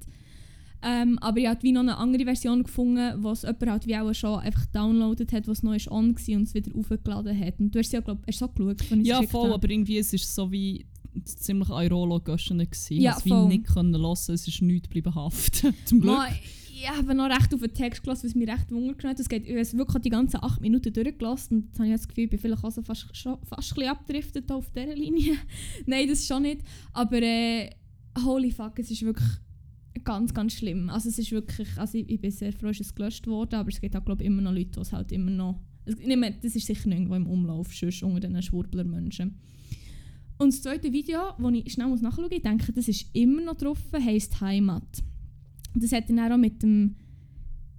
Ähm, aber ich habe wie noch eine andere Version gefunden, wo es jemand halt wie auch schon einfach downloadet hat, was neu ist on war und es wieder aufgeladen hat. Und du hast ja, glaub, hast du so geschaut, als ich Ja, voll, habe? aber irgendwie es ist so wie ziemlich Airolo göschen gewesen. Ja, Ja, wie voll. nicht können lassen, es ist nichts geblieben haften. Zum Glück. Ma, ich habe noch recht auf den Text gelassen, was mich recht wundert hat. Es geht, ich wirklich die ganzen 8 Minuten durchgelassen und jetzt habe ich das Gefühl, ich bin vielleicht auch so fast, schon, fast ein bisschen abgedriftet auf dieser Linie. Nein, das schon nicht. Aber äh, holy fuck, es ist wirklich ganz, ganz schlimm. Also es ist wirklich, also ich, ich bin sehr froh, dass es gelöscht wurde, aber es gibt auch glaube ich immer noch Leute, die es halt immer noch, also, ich nehme, das ist sicher nirgendwo im Umlauf, sonst unter diesen Schwurbler-Menschen. Und das zweite Video, das ich schnell nachschauen muss, ich denke, das ist immer noch drauf, heisst Heimat. Das hat dann auch mit dem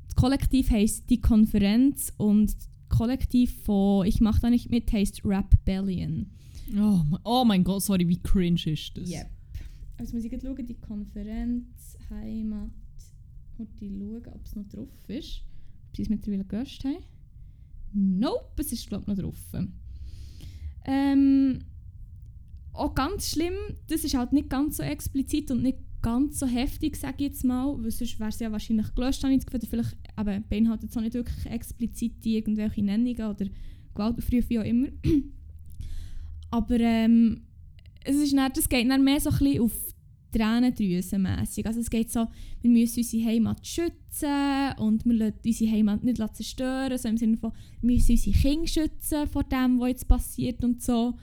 das Kollektiv heisst die Konferenz und das Kollektiv von Ich mach da nicht mit heisst Rapbellion. Oh, mein- oh mein Gott, sorry, wie cringe ist das? Also muss ich gerade schauen, die Konferenz Heimat und die schauen, ob es noch drauf ist. Ob sie es mittlerweile gelöscht haben. Nope, es ist glaube ich noch drauf. Ähm, auch ganz schlimm, das ist halt nicht ganz so explizit und nicht ganz so heftig, sage ich jetzt mal, weil sonst wäre es ja wahrscheinlich gelöscht, habe ich das Gefühl, vielleicht aber beinhaltet es auch nicht wirklich explizit irgendwelche Nennungen oder Gewaltaufrufe, wie auch immer. aber ähm, es ist dann, das geht dann mehr so ein bisschen auf Tränendrüsenmässig. Also es geht so, wir müssen unsere Heimat schützen und wir lassen unsere Heimat nicht zerstören, so im Sinne von, wir müssen unsere Kinder schützen vor dem, was jetzt passiert und so.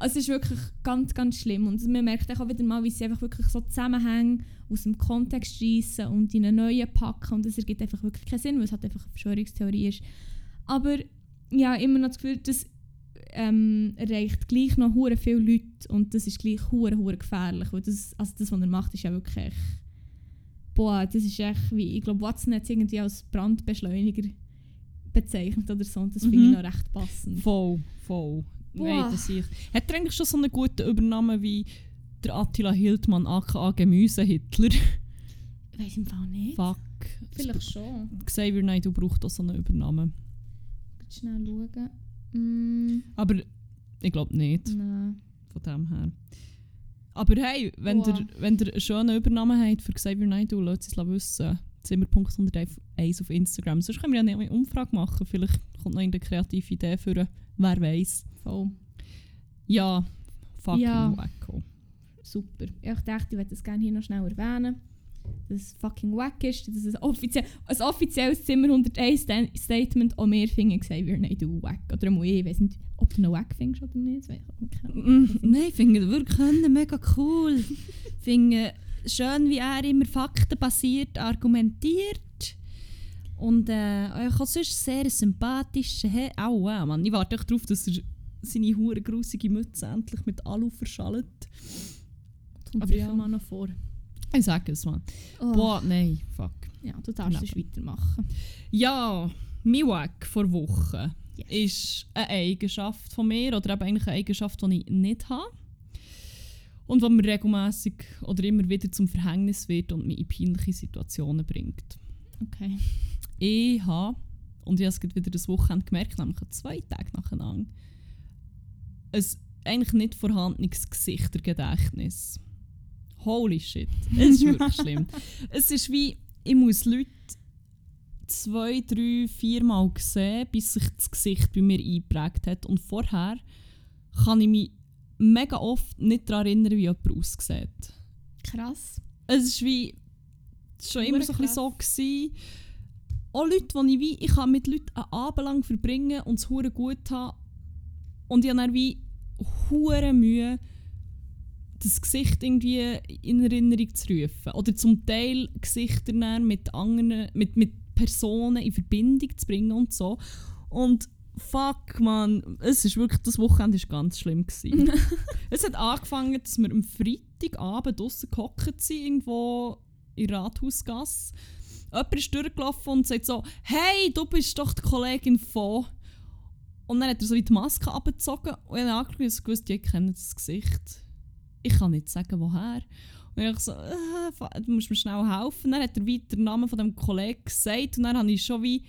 Es ist wirklich ganz, ganz schlimm und man merkt auch wieder mal, wie sie einfach wirklich so Zusammenhänge aus dem Kontext reissen und in einen neuen packen und das ergibt einfach wirklich keinen Sinn, weil es halt einfach eine Verschwörungstheorie ist. Aber ja, immer noch das Gefühl, das ähm, erreicht gleich noch hure viele Leute und das ist gleich hure hure gefährlich, weil das, also das, was er macht, ist ja wirklich echt, boah, das ist echt wie, ich glaube, Watson hat es irgendwie als Brandbeschleuniger bezeichnet oder so und das finde ich Mhm. noch recht passend. Voll, voll. Nein, das ich. Hat er eigentlich schon so einen guten Übernamen wie der Attila Hildmann aka Gemüse-Hitler? Ich weiß im Fall nicht. Fuck. Vielleicht schon. Xavier Naidoo braucht auch so einen Übernamen. Schnell schauen. Mm, Aber ich glaube nicht, nein. von dem her. Aber hey, wenn Boah. ihr wenn ihr einen schönen Übernamen habt für Xavier Naidoo, lasst es wissen. Zimmer.101 auf Instagram. Sonst können wir ja eine Umfrage machen. Vielleicht kommt noch eine kreative Idee für wer weiß. Voll. Ja, fucking Ja. wacko. Super. Ich dachte, ich würde das gerne hier noch schnell erwähnen. Dass es fucking wack ist. Dass es ein, offizie ein offizielles Zimmer 101 Sta- Statement auch mehr finden Xavier Naidoo wack. Oder ich weiß nicht, ob du noch wack findest oder nicht. Das. Mm, Nein, ich finde wirklich mega cool. Ich finde schön, wie er immer faktenbasiert argumentiert. Und äh, auch sonst sehr ein sympathischer Herr. Au, äh, Mann. Ich warte darauf, dass er seine hure grusige Mütze endlich mit Alu verschallt. Aber sicher ja. mal noch vor. Ich sage es mal. Oh. Boah, nein, fuck. Ja, du darfst es weitermachen. Ja, mein Wack vor Wochen Yes. ist eine Eigenschaft von mir oder eben eigentlich eine Eigenschaft, die ich nicht habe. Und die mir regelmäßig oder immer wieder zum Verhängnis wird und mich in peinliche Situationen bringt. Okay. Ich habe, und ich habe es wieder das Wochenende gemerkt, nämlich zwei Tage nacheinander, ein eigentlich nicht vorhandenes Gesichtergedächtnis. Holy shit. Es ist wirklich schlimm. Es ist wie, ich muss Leute zwei, drei, vier Mal sehen, bis sich das Gesicht bei mir eingeprägt hat. Und vorher kann ich mich mega oft nicht daran erinnern, wie jemand aussieht. Krass. es ist wie schon immer so ein bisschen so gewesen. Auch Leute, die ich wie, ich kann mit Leuten einen Abend lang verbringen und es hure gut haben. Und ich habe dann wie hure Mühe, das Gesicht irgendwie in Erinnerung zu rufen. Oder zum Teil Gesichter mit anderen, mit, mit Personen in Verbindung zu bringen und so. Und fuck man, es ist wirklich, das Wochenende war ganz schlimm. Gewesen. es hat angefangen, dass wir am Freitagabend draussen gehockt sind, irgendwo in Rathausgasse. Jemand ist durchgelaufen und sagt so, hey, du bist doch die Kollegin von... Und dann hat er so die Maske abgezogen und ich habe angeschaut und gewusst, ich kenne das Gesicht. Ich kann nicht sagen, woher. Und ich so, äh, du musst mir schnell helfen. Dann hat er weiter den Namen von dem Kollegen gesagt und dann habe ich schon wie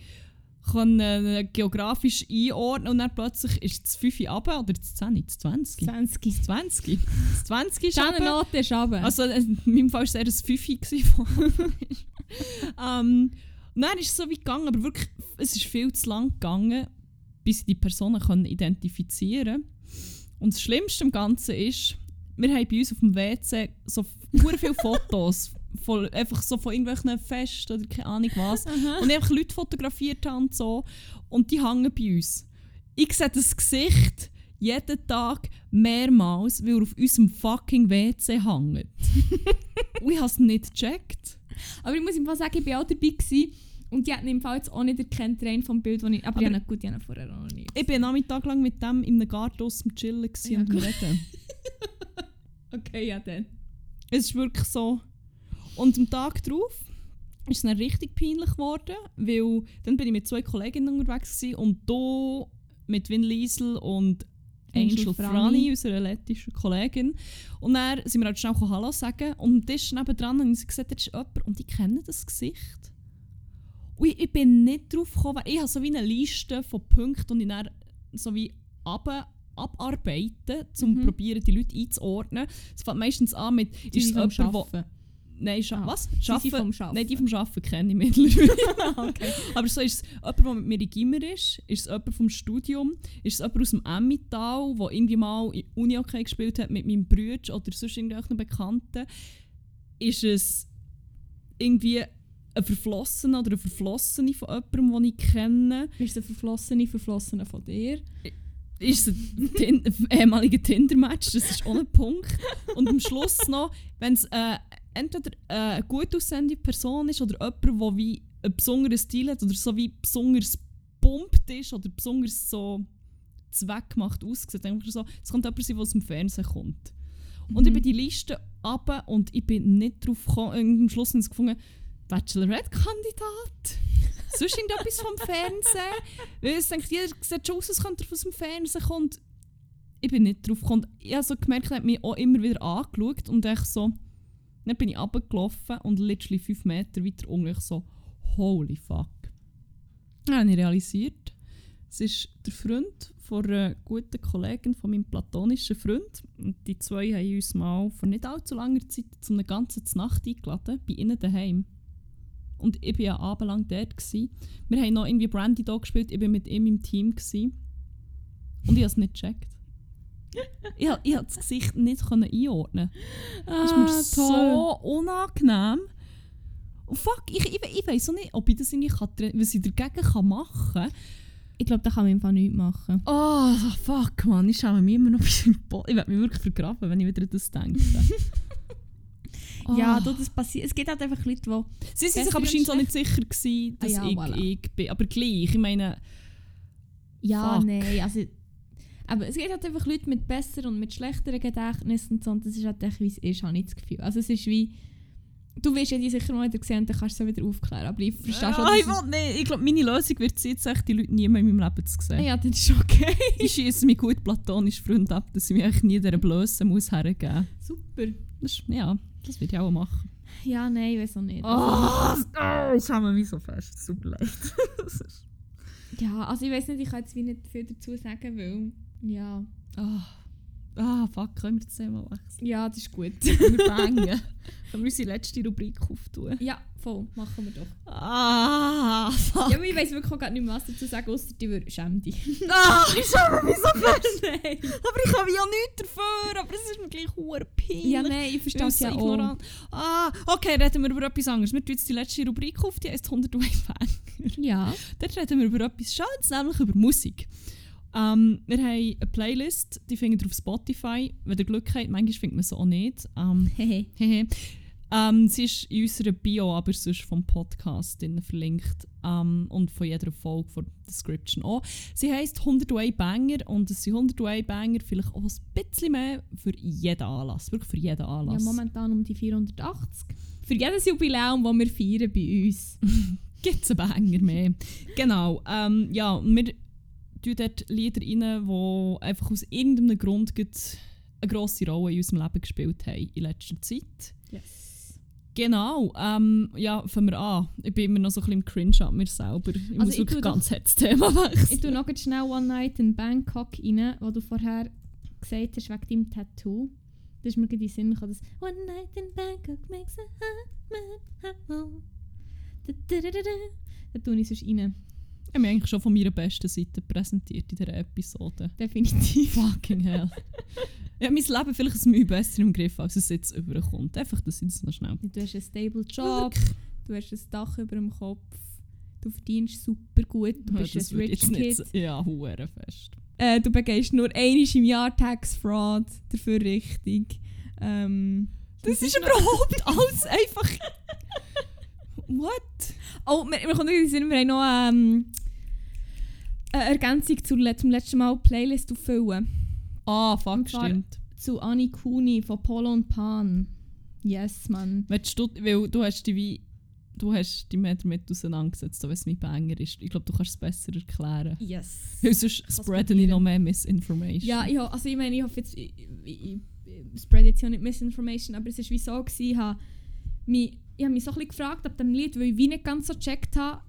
können, äh, geografisch einordnen und dann plötzlich ist das 5 runter, oder das 10, das 20? 20. Das 20. Das 20 ist runter. Note ist runter. Also äh, in meinem Fall war es eher ein 5 gewesen. ähm, und dann ist es so weit gegangen, aber wirklich, es ist viel zu lang gegangen, bis ich die Personen können identifizieren Und das Schlimmste am Ganzen ist, wir haben bei uns auf dem WC so viele Fotos von, einfach so von irgendwelchen Festen oder keine Ahnung was. Aha. Und ich einfach Leute fotografiert habe und so. Und die hängen bei uns. Ich sehe das Gesicht jeden Tag mehrmals, weil er auf unserem fucking WC hängt. und ich habe es nicht gecheckt. Aber ich muss im Fall sagen, ich war auch dabei gewesen, und die hatten im Fall jetzt auch nicht erkannt, rein vom Bild, das ich... Aber, Aber- ich habe ihn- gut, ihn vorher auch noch nie Ich bin Nachmittag lang mit dem in einem Garten draussen am Chillen Ja, und. Reden. Okay, ja dann. Es ist wirklich so. Und am Tag darauf ist es dann richtig peinlich geworden, weil dann bin ich mit zwei Kolleginnen unterwegs gewesen und da mit Vin Liesel und Angel, Angel Frani, unserer lettischen Kollegin. Und dann sind wir halt schnell Hallo sagen und am Tisch nebendran haben sie gesagt, da ist jemand und ich kenne das Gesicht. Und ich, ich bin nicht drauf gekommen, weil ich habe so wie eine Liste von Punkten und ich dann so wie runter abarbeiten, um Mhm. probieren die Leute einzuordnen. Es fängt meistens an mit, Die ist es jemand, wo... Nein, Scha Ah, was? Arbeiten? vom Arbeiten. Nein, die vom Arbeiten kenne ich mittlerweile. okay. Aber so ist es jemand, der mit mir in Gimmer ist, ist es jemand vom Studium, ist es jemand aus dem Emmental, der irgendwie mal in Uni-Hockey gespielt hat mit meinem Bruder oder sonst irgendwelchen Bekannten. Ist es irgendwie ein Verflossener oder eine Verflossene von jemandem, den ich kenne? Ist es eine verflossene Verflossene von dir? ist es ein Tin- ein ehemaliger Tinder-Match, das ist ein Punkt. Und am Schluss noch, wenn es äh, entweder äh, eine gut aussehende Person ist oder jemand, der wie einen besonderen Stil hat oder so wie besonders pumpt ist oder besonders so zweckgemacht aussieht. Einfach so, es könnte jemand sein, der aus dem Fernsehen kommt. Und ich Mhm. bin die Liste runter und ich bin nicht drauf gekommen, am Schluss haben sie gefunden, Bachelorette-Kandidat? Sonst irgendetwas vom Fernsehen? Weil es denkt, jeder sieht schon aus, als könnte er aus dem Fernsehen kommen. Ich bin nicht drauf gekommen. Ich habe so gemerkt, er hat mich auch immer wieder angeschaut und ich so, dann bin ich runtergelaufen und literally fünf Meter weiter unten so, holy fuck. Dann habe ich realisiert, es ist der Freund von einer guten Kollegin von meinem platonischen Freund. Und die zwei haben uns mal vor nicht allzu langer Zeit zu einer ganzen Nacht eingeladen, bei ihnen daheim. Und ich war ja abendlang dort. Gewesen. Wir haben noch irgendwie Brandy da gespielt, ich war mit ihm im Team. Gewesen. Und ich habe es nicht gecheckt. ich ich hab das Gesicht nicht einordnen. Das ist mir Ah, so unangenehm. Und fuck, ich, ich, ich weiß auch nicht, ob ich das irgendwie kann, was ich dagegen kann machen kann. Ich glaube, da kann man einfach nichts machen. Oh, fuck, man, ich schaue mir immer noch bis im Bo Ich werde mich wirklich vergraben, wenn ich wieder an das denke. Ja, Ah. du, das passiert. Es gibt halt einfach Leute, die... Sie sind sich aber scheinbar auch nicht sicher gewesen, dass Ah ja, ich, voilà. ich bin. Aber gleich, ich meine, Ja, Fuck. nein, also... Aber es gibt halt einfach Leute mit besseren und mit schlechteren Gedächtnissen und so. Und das ist halt echt, wie es ist, habe ich das Gefühl. Also es ist wie... Du wirst ja die sicher mal wieder sehen und dann kannst du es auch wieder aufklären. Aber ich verstehe schon, ah, ich, will nicht. ich glaube, meine Lösung wird sein, jetzt echt die Leute nie mehr in meinem Leben zu sehen. Ja, das ist okay. Ich schieße mich gut platonisch Freund ab, dass ich mich nie dieser Blöße muss hergeben Super. Das, ja, das würde ich auch machen. Ja, nein, ich weiß auch nicht. Oh, ich habe mich so fest. Es tut mir leid. Ja, also ich weiß nicht, ich kann jetzt wie nicht viel dazu sagen, weil... Ja... Ah. Ah, fuck, können wir das Thema wechseln? Ja, das ist gut. Wir bangen. können wir unsere letzte Rubrik auftun? ja, voll, machen wir doch. Ah, fuck. Ja, aber ich weiß wirklich auch gar nicht mehr, was dazu sagen, außer die würde schämen dich. Ah, ich schäme mich so fest. Nein. Aber ich habe ja nichts dafür, aber es ist mir gleich hure peinlich. Ja, nein, ich verstehe es so ja auch. ignorant. Ah, okay, reden wir über etwas anderes. Wir tun jetzt die letzte Rubrik auf, die heisst 100 Banger. Ja. Dort reden wir über etwas Schönes, nämlich über Musik. Ähm, wir haben eine Playlist, die findet ihr auf Spotify. Wenn ihr Glück habt, manchmal findet man sie auch nicht. Ähm, ähm, sie ist in unserer Bio, aber sonst vom Podcast verlinkt. Ähm, und von jeder Folge von der Description auch. Sie heisst 101 Banger und es sind 101 Banger, vielleicht auch ein bisschen mehr für jeden Anlass. Wirklich für jeden ja, Anlass. momentan um die 480. Für jedes Jubiläum, das wir feiern bei uns. gibt es einen Banger mehr. genau. Ähm, ja, wir tun dort Lieder rein, die einfach aus irgendeinem Grund eine grosse Rolle in unserem Leben gespielt haben in letzter Zeit. Yes. Genau. Ähm, ja, fangen wir an. Ich bin immer noch so ein bisschen im Cringe an mir selber. Ich Also muss ich wirklich ganz das Thema wechseln. Ich tue noch schnell One Night in Bangkok rein, wo du vorher gesagt hast, wegen deinem Tattoo. Das ist mir gerade in den Sinn gekommen, das One Night in Bangkok makes a heart man da. Da tue ich sonst rein. Ich habe mich eigentlich schon von meiner besten Seite präsentiert in dieser Episode. Definitiv. Fucking hell. Ich habe mein Leben vielleicht ein Mühe besser im Griff, als es jetzt überkommt. Einfach, dass ich das noch schnell... Du hast einen stable Job, du hast ein Dach über dem Kopf, du verdienst super gut, du Ja, bist das ein rich nicht kid. so- Ja, hure fest. Äh, du begehst nur einmal im Jahr Tax Fraud, dafür richtig. Ähm, Das was ist noch? überhaupt alles einfach. What? Oh, wir, wir kommen in den Sinn, wir haben noch ähm, eine Ergänzung zu, le- zum letzten Mal Playlist auffüllen. Ah, Und fuck, stimmt. Zu Anni Kuni von Polo und Pan. Yes, Mann. Willst du, weil du hast dich wie. Du hast dich mehr damit auseinandergesetzt, so wenn es mein Banger ist. Ich glaube, du kannst es besser erklären. Yes. Weil sonst Kann's spreaden ich noch mehr Misinformation. Ja, ich, also ich meine, ich hoffe jetzt, ich, ich, ich, ich spread jetzt ja nicht Misinformation, aber es war wie so, gewesen, ich habe mich, ich habe mich so ein bisschen gefragt ab dem Lied, weil ich wie nicht ganz so gecheckt habe,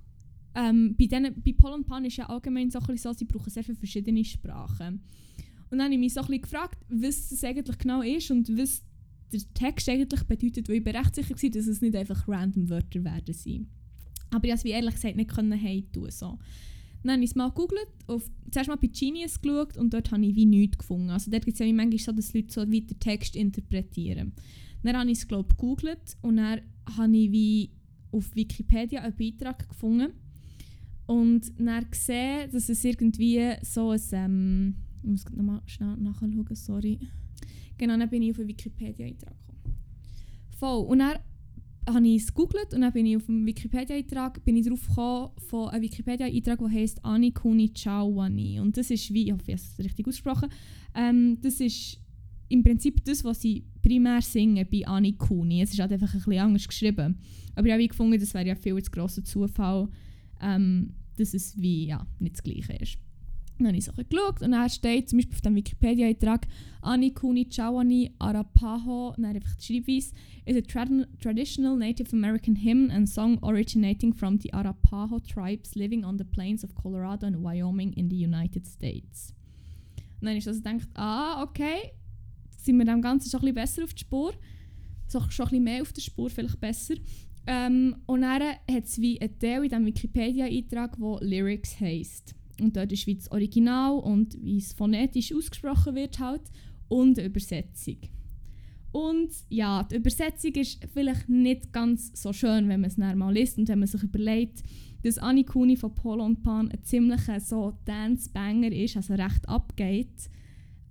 ähm, bei, denen, bei Paul und Pan ist ja allgemein so, so, sie brauchen sehr viele verschiedene Sprachen. Und dann habe ich mich so ein bisschen gefragt, was das eigentlich genau ist und was der Text eigentlich bedeutet, weil ich bin recht sicher war, dass es nicht einfach random Wörter werden sein. Aber ich konnte es ehrlich gesagt nicht können hey tun. So. Dann habe ich es mal gegoogelt, zuerst mal bei Genius geschaut und dort habe ich wie nichts gefunden. Also dort gibt es ja manchmal so, dass Leute so den Text interpretieren. Dann habe ich es glaube gegoogelt und dann habe ich wie auf Wikipedia einen Beitrag gefunden und dann gesehen, dass es irgendwie so ein... Ähm, ich muss nochmal schnell nachschauen, sorry. Genau, dann bin ich auf einen Wikipedia-Eintrag gekommen. Voll. Und dann habe ich es gegoogelt und dann bin ich auf dem Wikipedia-Eintrag drauf gekommen von einem Wikipedia-Eintrag, der heisst Ani Kuni Chawani. Und das ist wie, ich hoffe, ich habe es richtig ausgesprochen, ähm, das ist im Prinzip das, was sie primär singen bei Ani Kuni. Es ist halt einfach ein bisschen anders geschrieben. Aber ich habe gefunden, das wäre ja viel zu grosser Zufall, ähm, dass es wie, ja, nicht das Gleiche ist. Dann habe ich so geschaut und dann steht zum Beispiel auf dem Wikipedia-Eintrag Ani Kuni Chawani Arapaho, dann einfach die Schreibweise, is a trad traditional Native American hymn and song originating from the Arapaho tribes living on the plains of Colorado and Wyoming in the United States. Und dann ist also gedacht, ah, okay, sind wir dem Ganzen schon ein bisschen besser auf die Spur. So, schon ein bisschen mehr auf der Spur, vielleicht besser. Ähm, und dann hat es wie einen Teil in diesem Wikipedia-Eintrag, der Lyrics heisst. Und dort ist wie das Original und wie es phonetisch ausgesprochen wird halt und eine Übersetzung. Und ja, die Übersetzung ist vielleicht nicht ganz so schön, wenn man es mal liest und wenn man sich überlegt, dass Cooney von Polo und Pan ein ziemlicher so Dance-Banger ist, also recht abgeht.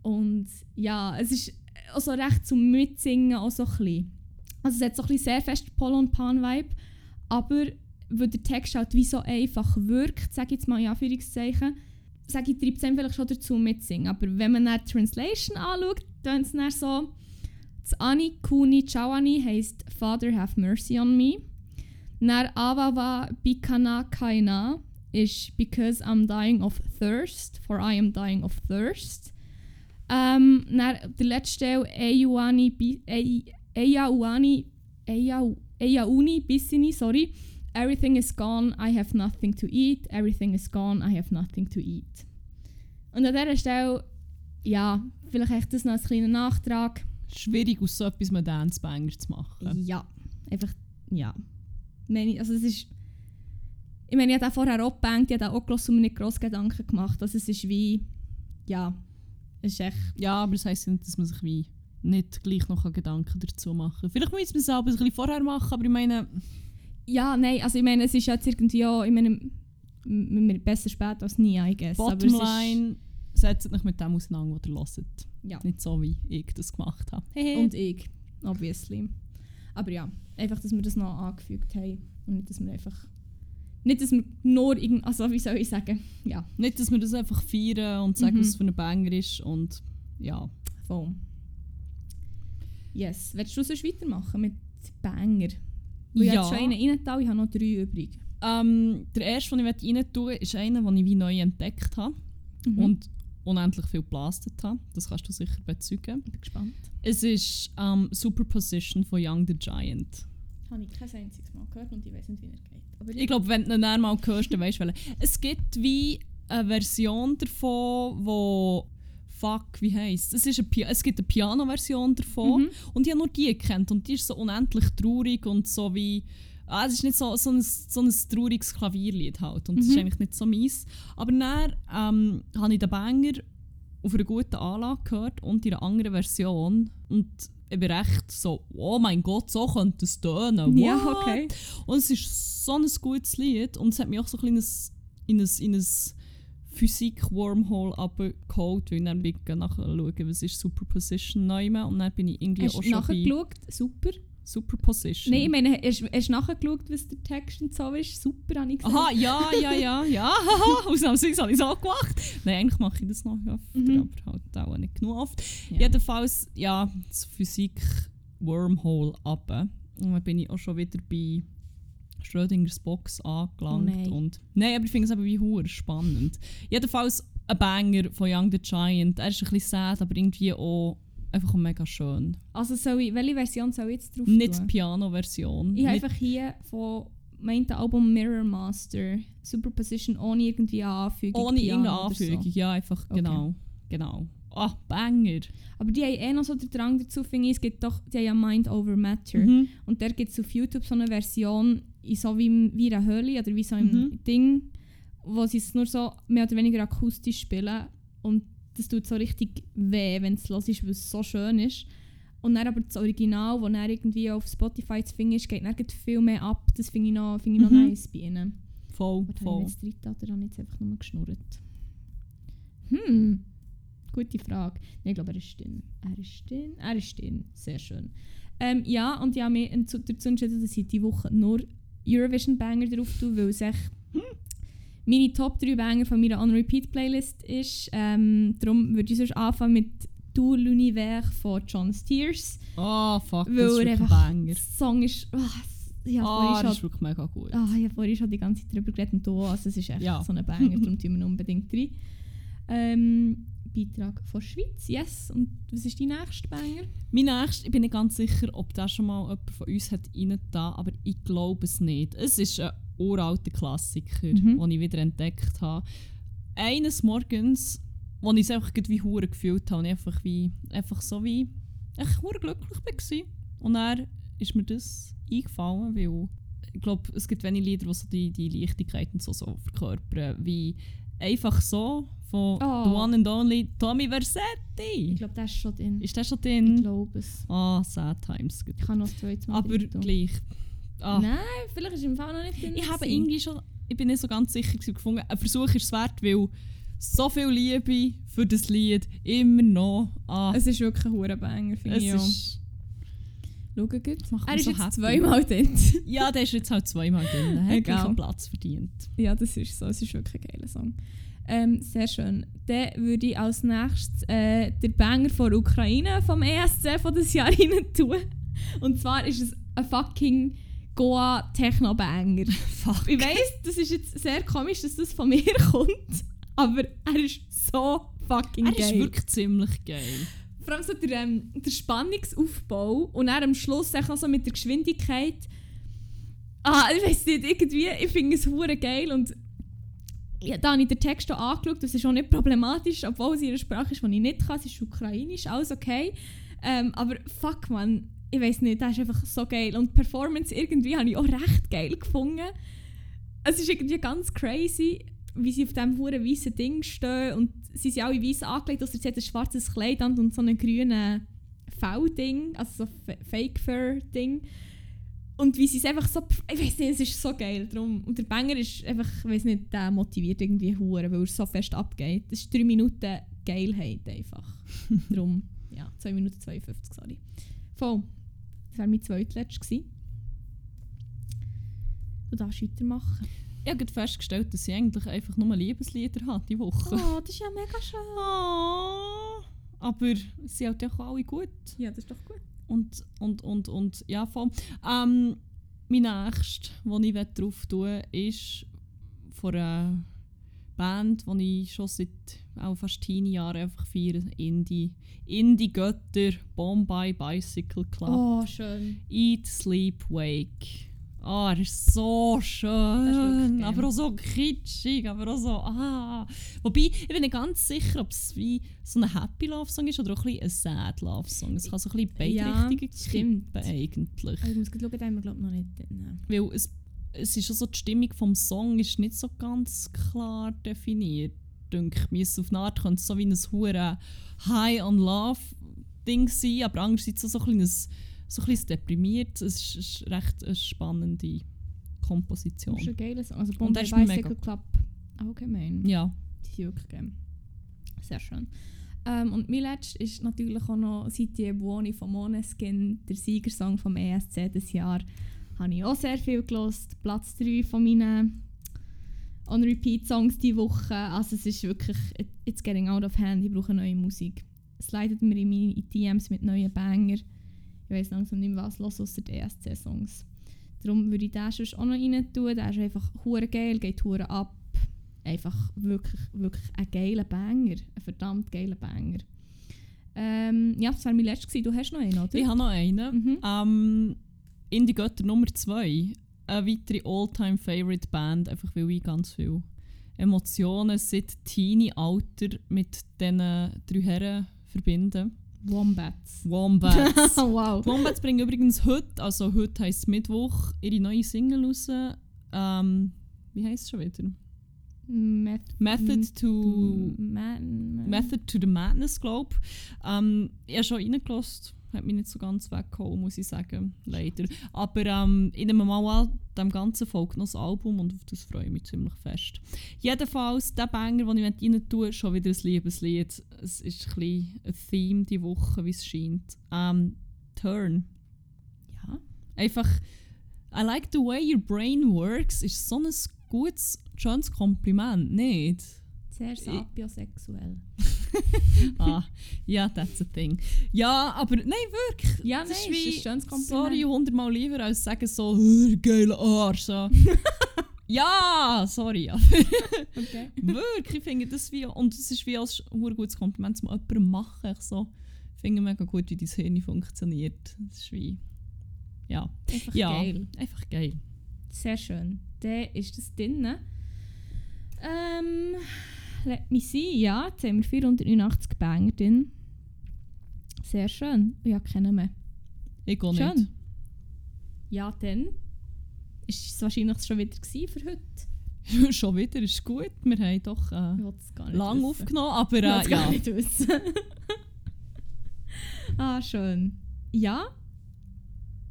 Und ja, es ist also recht zum Mitsingen auch so ein bisschen. Also es hat so ein bisschen sehr fest Polo und Pan-Vibe, aber weil der Text halt wie so einfach wirkt, sage ich jetzt mal in Anführungszeichen, sage ich, treibt es einem vielleicht schon dazu mitsingen. Aber wenn man dann die Translation anschaut, dann ist es so, das Ani Kuni Chawani heisst Father have mercy on me. Nar Avava Bikana Kaina is because I'm dying of thirst, for I am dying of thirst. Ähm, nar der letzte Teil Eyauani Eyauani Eyau- Eyauni Bissini, sorry. Everything is gone, I have nothing to eat. Everything is gone, I have nothing to eat. Und an dieser Stelle, ja, vielleicht echt das noch als kleiner Nachtrag. Schwierig aus so etwas einem Dance-Banger zu machen. Ja, einfach, ja. Ich meine, also es ist... Ich meine, ich habe vorher auch gebankt, ich habe auch gehört und mir nicht grosse Gedanken gemacht. Also es ist wie... Ja, ist echt... Ja, aber das heisst nicht, dass man sich wie nicht gleich noch Gedanken dazu machen kann. Vielleicht muss man es auch ein bisschen vorher machen, aber ich meine... Ja, nein, also ich meine, es ist jetzt irgendwie auch... Ich meine, besser spät als nie, I guess. Bottomline, setzt euch mit dem auseinander, was ihr hört. Ja. Nicht so, wie ich das gemacht habe. Und ich, obviously. Aber ja, einfach, dass wir das noch angefügt haben. Und nicht, dass wir einfach... Nicht, dass wir nur irgend... Also, wie soll ich sagen? Ja, Nicht, dass wir das einfach feiern und sagen, Mhm. was es für ein Banger ist und ja. voll. Yes. Willst du sonst weitermachen mit Banger? Weil ich Ja. habe schon einen reingetan, ich habe noch drei übrig. Ähm, der erste, den ich rein tun ist einer, den ich wie neu entdeckt habe Mhm. und unendlich viel geblastet habe. Das kannst du sicher bezeugen. Ich bin gespannt. Es ist ähm, Superposition von Young the Giant. Habe ich kein einziges Mal gehört und ich weiß nicht, wie er geht. Ich glaube, wenn du ihn dann mal hörst, dann weißt du welchen. Es gibt wie eine Version davon, wo Fuck, wie heisst es? ist ein Pia Es gibt eine Piano-Version davon Mhm. und ich habe nur die gekannt und die ist so unendlich traurig und so wie... Ah, es ist nicht so, so, ein, so ein trauriges Klavierlied halt und das ist Mhm. eigentlich nicht so mies. Aber dann ähm, habe ich den Banger auf einer guten Anlage gehört und in einer anderen Version und ich bin recht so, oh mein Gott, so könnte es tönen. Ja, okay. Und es ist so ein gutes Lied und es hat mich auch so ein bisschen in ein, in ein Physik-Wormhole abgeholt, weil ich dann bin ich nachschauen, was ist Superposition neu und dann bin ich irgendwie Hast auch schon bei nachgeschaut? Super. Superposition. Nein, ich meine, hast, du nachgeschaut, was der Text und so ist? Super, habe ich gesagt. Aha, ja, ja, ja, ja, ausnahmsweise habe ich es auch gemacht. Nein, eigentlich mache ich das noch öfter, Mhm. aber halt auch nicht genug oft. Ja. Jedenfalls, ja, das Physik-Wormhole ab. Und dann bin ich auch schon wieder bei Schrödingers Box angelangt. Oh nein. und, nein, aber ich finde es eben wie hure spannend. Jedenfalls ein Banger von Young the Giant. Er ist ein bisschen sad, aber irgendwie auch einfach mega schön. Also soll ich, welche Version soll ich jetzt drauf Nicht die tun? Piano-Version. Ich habe einfach hier von meinem Album Mirror Master Superposition ohne irgendwie eine Anfügung. Ohne Piano irgendeine oder so. Anfügung, ja, einfach, Okay. genau. Genau. Ah, Banger. Aber die haben eh noch so den Drang dazu, finde ich. Es gibt doch, die haben ja Mind Over Matter. Mhm. Und da gibt es auf YouTube so eine Version, in so wie, wie in einer Höhle oder wie so Mhm. Ding, wo sie es nur so mehr oder weniger akustisch spielen. Und das tut so richtig weh, wenn es los ist, weil es so schön ist. Und dann aber das Original, das dann irgendwie auf Spotify zu finden ist, geht dann viel mehr ab. Das finde ich noch, finde ich noch Mhm. nice bei ihnen. Voll, habe voll. ich jetzt drin oder habe ich jetzt einfach nur geschnurrt? Hm, gute Frage. Nein, ich glaube, er ist drin. Er ist drin. Er ist drin. Sehr schön. Ähm, ja, und ich habe mich dazu entschieden, dass ich diese Woche nur Eurovision-Banger drauf tue, weil es echt meine Top 3 Banger von meiner On-Repeat-Playlist ist. Ähm, darum würde ich sonst anfangen mit «Du l'univers» von John Steers. Ah, fuck, Weil das ist wirklich ein Banger. Der Song ist... Oh, Ah, vorhin das schon ist wirklich mega gut. Ah, ich habe vorhin schon die ganze Zeit darüber geredet und du. Also es ist echt Ja. so ein Banger, darum tun wir unbedingt rein. Ähm, Beitrag von Schweiz, yes. Und was ist dein nächster Banger? Mein nächster, ich bin nicht ganz sicher, ob da schon mal jemand von uns hat reingetan, aber ich glaube es nicht. Es ist ein uralter Klassiker, Mhm. den ich wieder entdeckt habe. Eines Morgens, wo ich es einfach wie hure gefühlt habe und ich einfach, wie, einfach so wie echt hure glücklich war. Und dann ist mir das eingefallen, weil ich glaube, es gibt wenige Lieder, die so die, die Leichtigkeit und so, so verkörpern, wie einfach so von Oh. The One and Only Tommy Versetti. Ich glaube, das ist schon drin. Ist der schon Ich drin? glaube es. Ah, sad times. gut. Ich kann noch zweite Mal Aber drin gleich. Ah, Nein, vielleicht ist im Fall noch nicht drin. ich habe irgendwie schon, ich bin nicht so ganz sicher gefunden. Ein Versuch ist es wert, weil so viel Liebe für das Lied immer noch. Ah, Es ist wirklich ein hoher Banger, finde ich. ist, Schau gut. Er ist so jetzt happy. zweimal drin. ja, der ist jetzt halt zweimal drin. Er hat einen Platz verdient. Ja, das ist so. Es ist wirklich ein geiler Song. Ähm, sehr schön. Dann würde ich als nächstes äh, den Banger von der Ukraine vom ESC von das Jahr rein tun. Und zwar ist es ein fucking Goa Techno Banger. Fuck. Ich weiss, das ist jetzt sehr komisch, dass das von mir kommt, aber er ist so fucking Er geil. ist wirklich ziemlich geil. Vor allem so der, ähm, der Spannungsaufbau und dann am Schluss noch so mit der Geschwindigkeit. Ah, ich weiß nicht, irgendwie, ich finde es hure geil und ja, da habe ich den Text auch angeschaut, das ist auch nicht problematisch, obwohl es ihre Sprache ist, die ich nicht kann, es ist ukrainisch, alles okay. Ähm, aber fuck man, ich weiß nicht, das ist einfach so geil. Und die Performance irgendwie habe ich auch recht geil gefunden. Es ist irgendwie ganz crazy, wie sie auf diesem hohen weißen Ding stehen und sie sind alle weiß angelegt, außer sie hat ein schwarzes Kleid und so ein grünes V-Ding, also so Fake-Fur-Ding. Und wie sie es einfach so, ich weiß nicht, es ist so geil drum. Und der Banger ist einfach, ich weiß nicht, der motiviert irgendwie hure, weil er so fest abgeht. Das ist 3 Minuten Geilheit einfach. drum, ja, 2 Minuten 52, sorry. Voll. Das war mein zweitletztes gewesen. Du darfst weitermachen. Ich habe festgestellt, dass sie eigentlich einfach nur Liebeslieder hat die Woche. Oh, das ist ja mega schön. Oh, aber sie hat ja auch alle gut. Ja, das ist doch gut. Und, und, und, und ja, voll. Ähm, mein nächstes, was ich drauf tun ist von einer Band, die ich schon seit auch fast 10 Jahren einfach feiere. Indie. Indie-Götter, Bombay Bicycle Club. Oh, schön. Eat, Sleep, Wake. Ah, er ist so schön. geil. aber auch so kitschig, aber auch so, ah. Wobei, ich bin nicht ganz sicher, ob es wie so ein Happy Love Song ist oder auch ein, bisschen ein Sad Love Song. Es kann so ein bisschen beide Ja, Richtungen eigentlich. Also ich muss schauen, den haben wir glaube noch nicht drin. Weil es, es ist schon so, die Stimmung vom Song ist nicht so ganz klar definiert. Denke mir, auf eine Art könnte es so wie ein hure High on Love Ding sein, aber andererseits auch so ein bisschen, so ein bisschen deprimiert. Es ist, ist recht eine spannende Komposition. Das ist ein geiles Also Bombay Bicycle Club allgemein. Ja, Die sind wirklich geil. Sehr schön. Ähm, und mein letztes ist natürlich auch noch «Siti Buoni» von Måneskin, der Siegersong vom ESC dieses Jahr. Habe ich auch sehr viel gelost. Platz 3 von meinen On-Repeat-Songs diese Woche. Also es ist wirklich, it- it's getting out of hand, ich brauche neue Musik. Es leitet mir in meine DMs mit neuen Banger. Ich weiß langsam nicht mehr, was los außer die ESC-Songs. Darum würde ich den sonst auch noch rein tun. Der ist einfach hure geil, geht hure ab. Einfach wirklich, wirklich ein geiler Banger. Ein verdammt geiler Banger. Ähm, ja, das war mein letztes. Du hast noch einen, oder? ich habe noch einen. Mhm. Ähm, Indie Götter Nummer 2. Eine weitere All-Time-Favorite Band, einfach weil ich ganz viel Emotionen seit Teenie-Alter mit diesen drei Herren verbinde. Wombats. Wombats. wow. Wombats bringen übrigens heute, also heute heisst Mittwoch, ihre neue Single raus. Ähm, wie heisst es schon wieder? Meth Method to Method to the Madness, glaube ich. Ähm, ich habe schon reingelassen, hat mich nicht so ganz weggehauen, muss ich sagen, leider. Aber ähm, ich nehme mal an, dem Ganzen folgt noch das Album und auf das freue ich mich ziemlich fest. Jedenfalls, der Banger, den ich rein tue, schon wieder ein Liebeslied. Es ist ein bisschen ein Theme die Woche, wie es scheint. Ähm, Turn. Ja. Einfach, I like the way your brain works, ist so ein gutes, schönes Kompliment, nicht? Sehr sapiosexuell. ah, ja, that's a thing. Ja, aber nein, wirklich. Ja, Das nein, ist ist wie- ein schönes Kompliment. Sorry, hundertmal lieber als sagen so, «Hör, geiler Arsch. So. ja, sorry. Okay. wirklich, ich finde das wie, und es ist wie als ein gutes Kompliment zum jemandem machen. Ich so, finde mega gut, wie dein Hirn funktioniert. Das ist wie, ja, Einfach ja, geil. einfach geil. Sehr schön. Der ist das drin. Ähm, let me see. Ja, jetzt haben wir 489 Banger drin. Sehr schön. Ja, kennen wir. Ich gehe Schön. nicht. Ja, dann ist es wahrscheinlich schon wieder für heute. Schon wieder, ist gut. Wir haben doch Ich äh, lang wissen. aufgenommen, aber Ich äh, es gar ja. nicht wissen. ah, schön. Ja,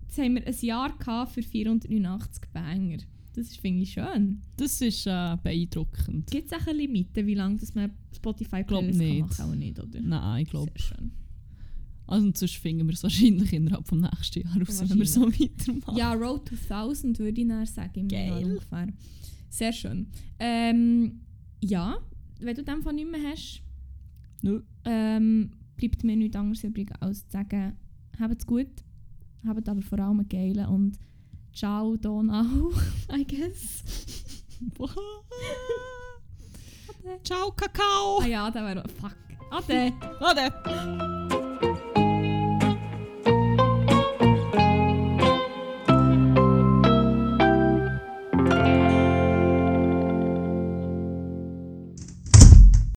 jetzt haben wir ein Jahr für 489 Banger. Das finde ich, schön. Das ist äh, beeindruckend. Gibt es auch eine Limite, wie lange dass man Spotify Playlist kann nicht. machen kann? Nicht, oder? Nein, ich glaube. Also sonst finden wir es wahrscheinlich innerhalb vom nächsten Jahr raus, wenn wir so weitermachen. Ja, Road to 1000 würde ich dann sagen. Im Geil. Jahr ungefähr. Sehr schön. Ähm, ja, wenn du den von nicht mehr hast, Nö. ähm, bleibt mir nichts anderes übrig, als zu sagen, habt's gut, habt aber vor allem einen geilen und ciao Donau, I guess. Ciao, Kakao! ah ja, der wäre... Fuck. Ade. Ade!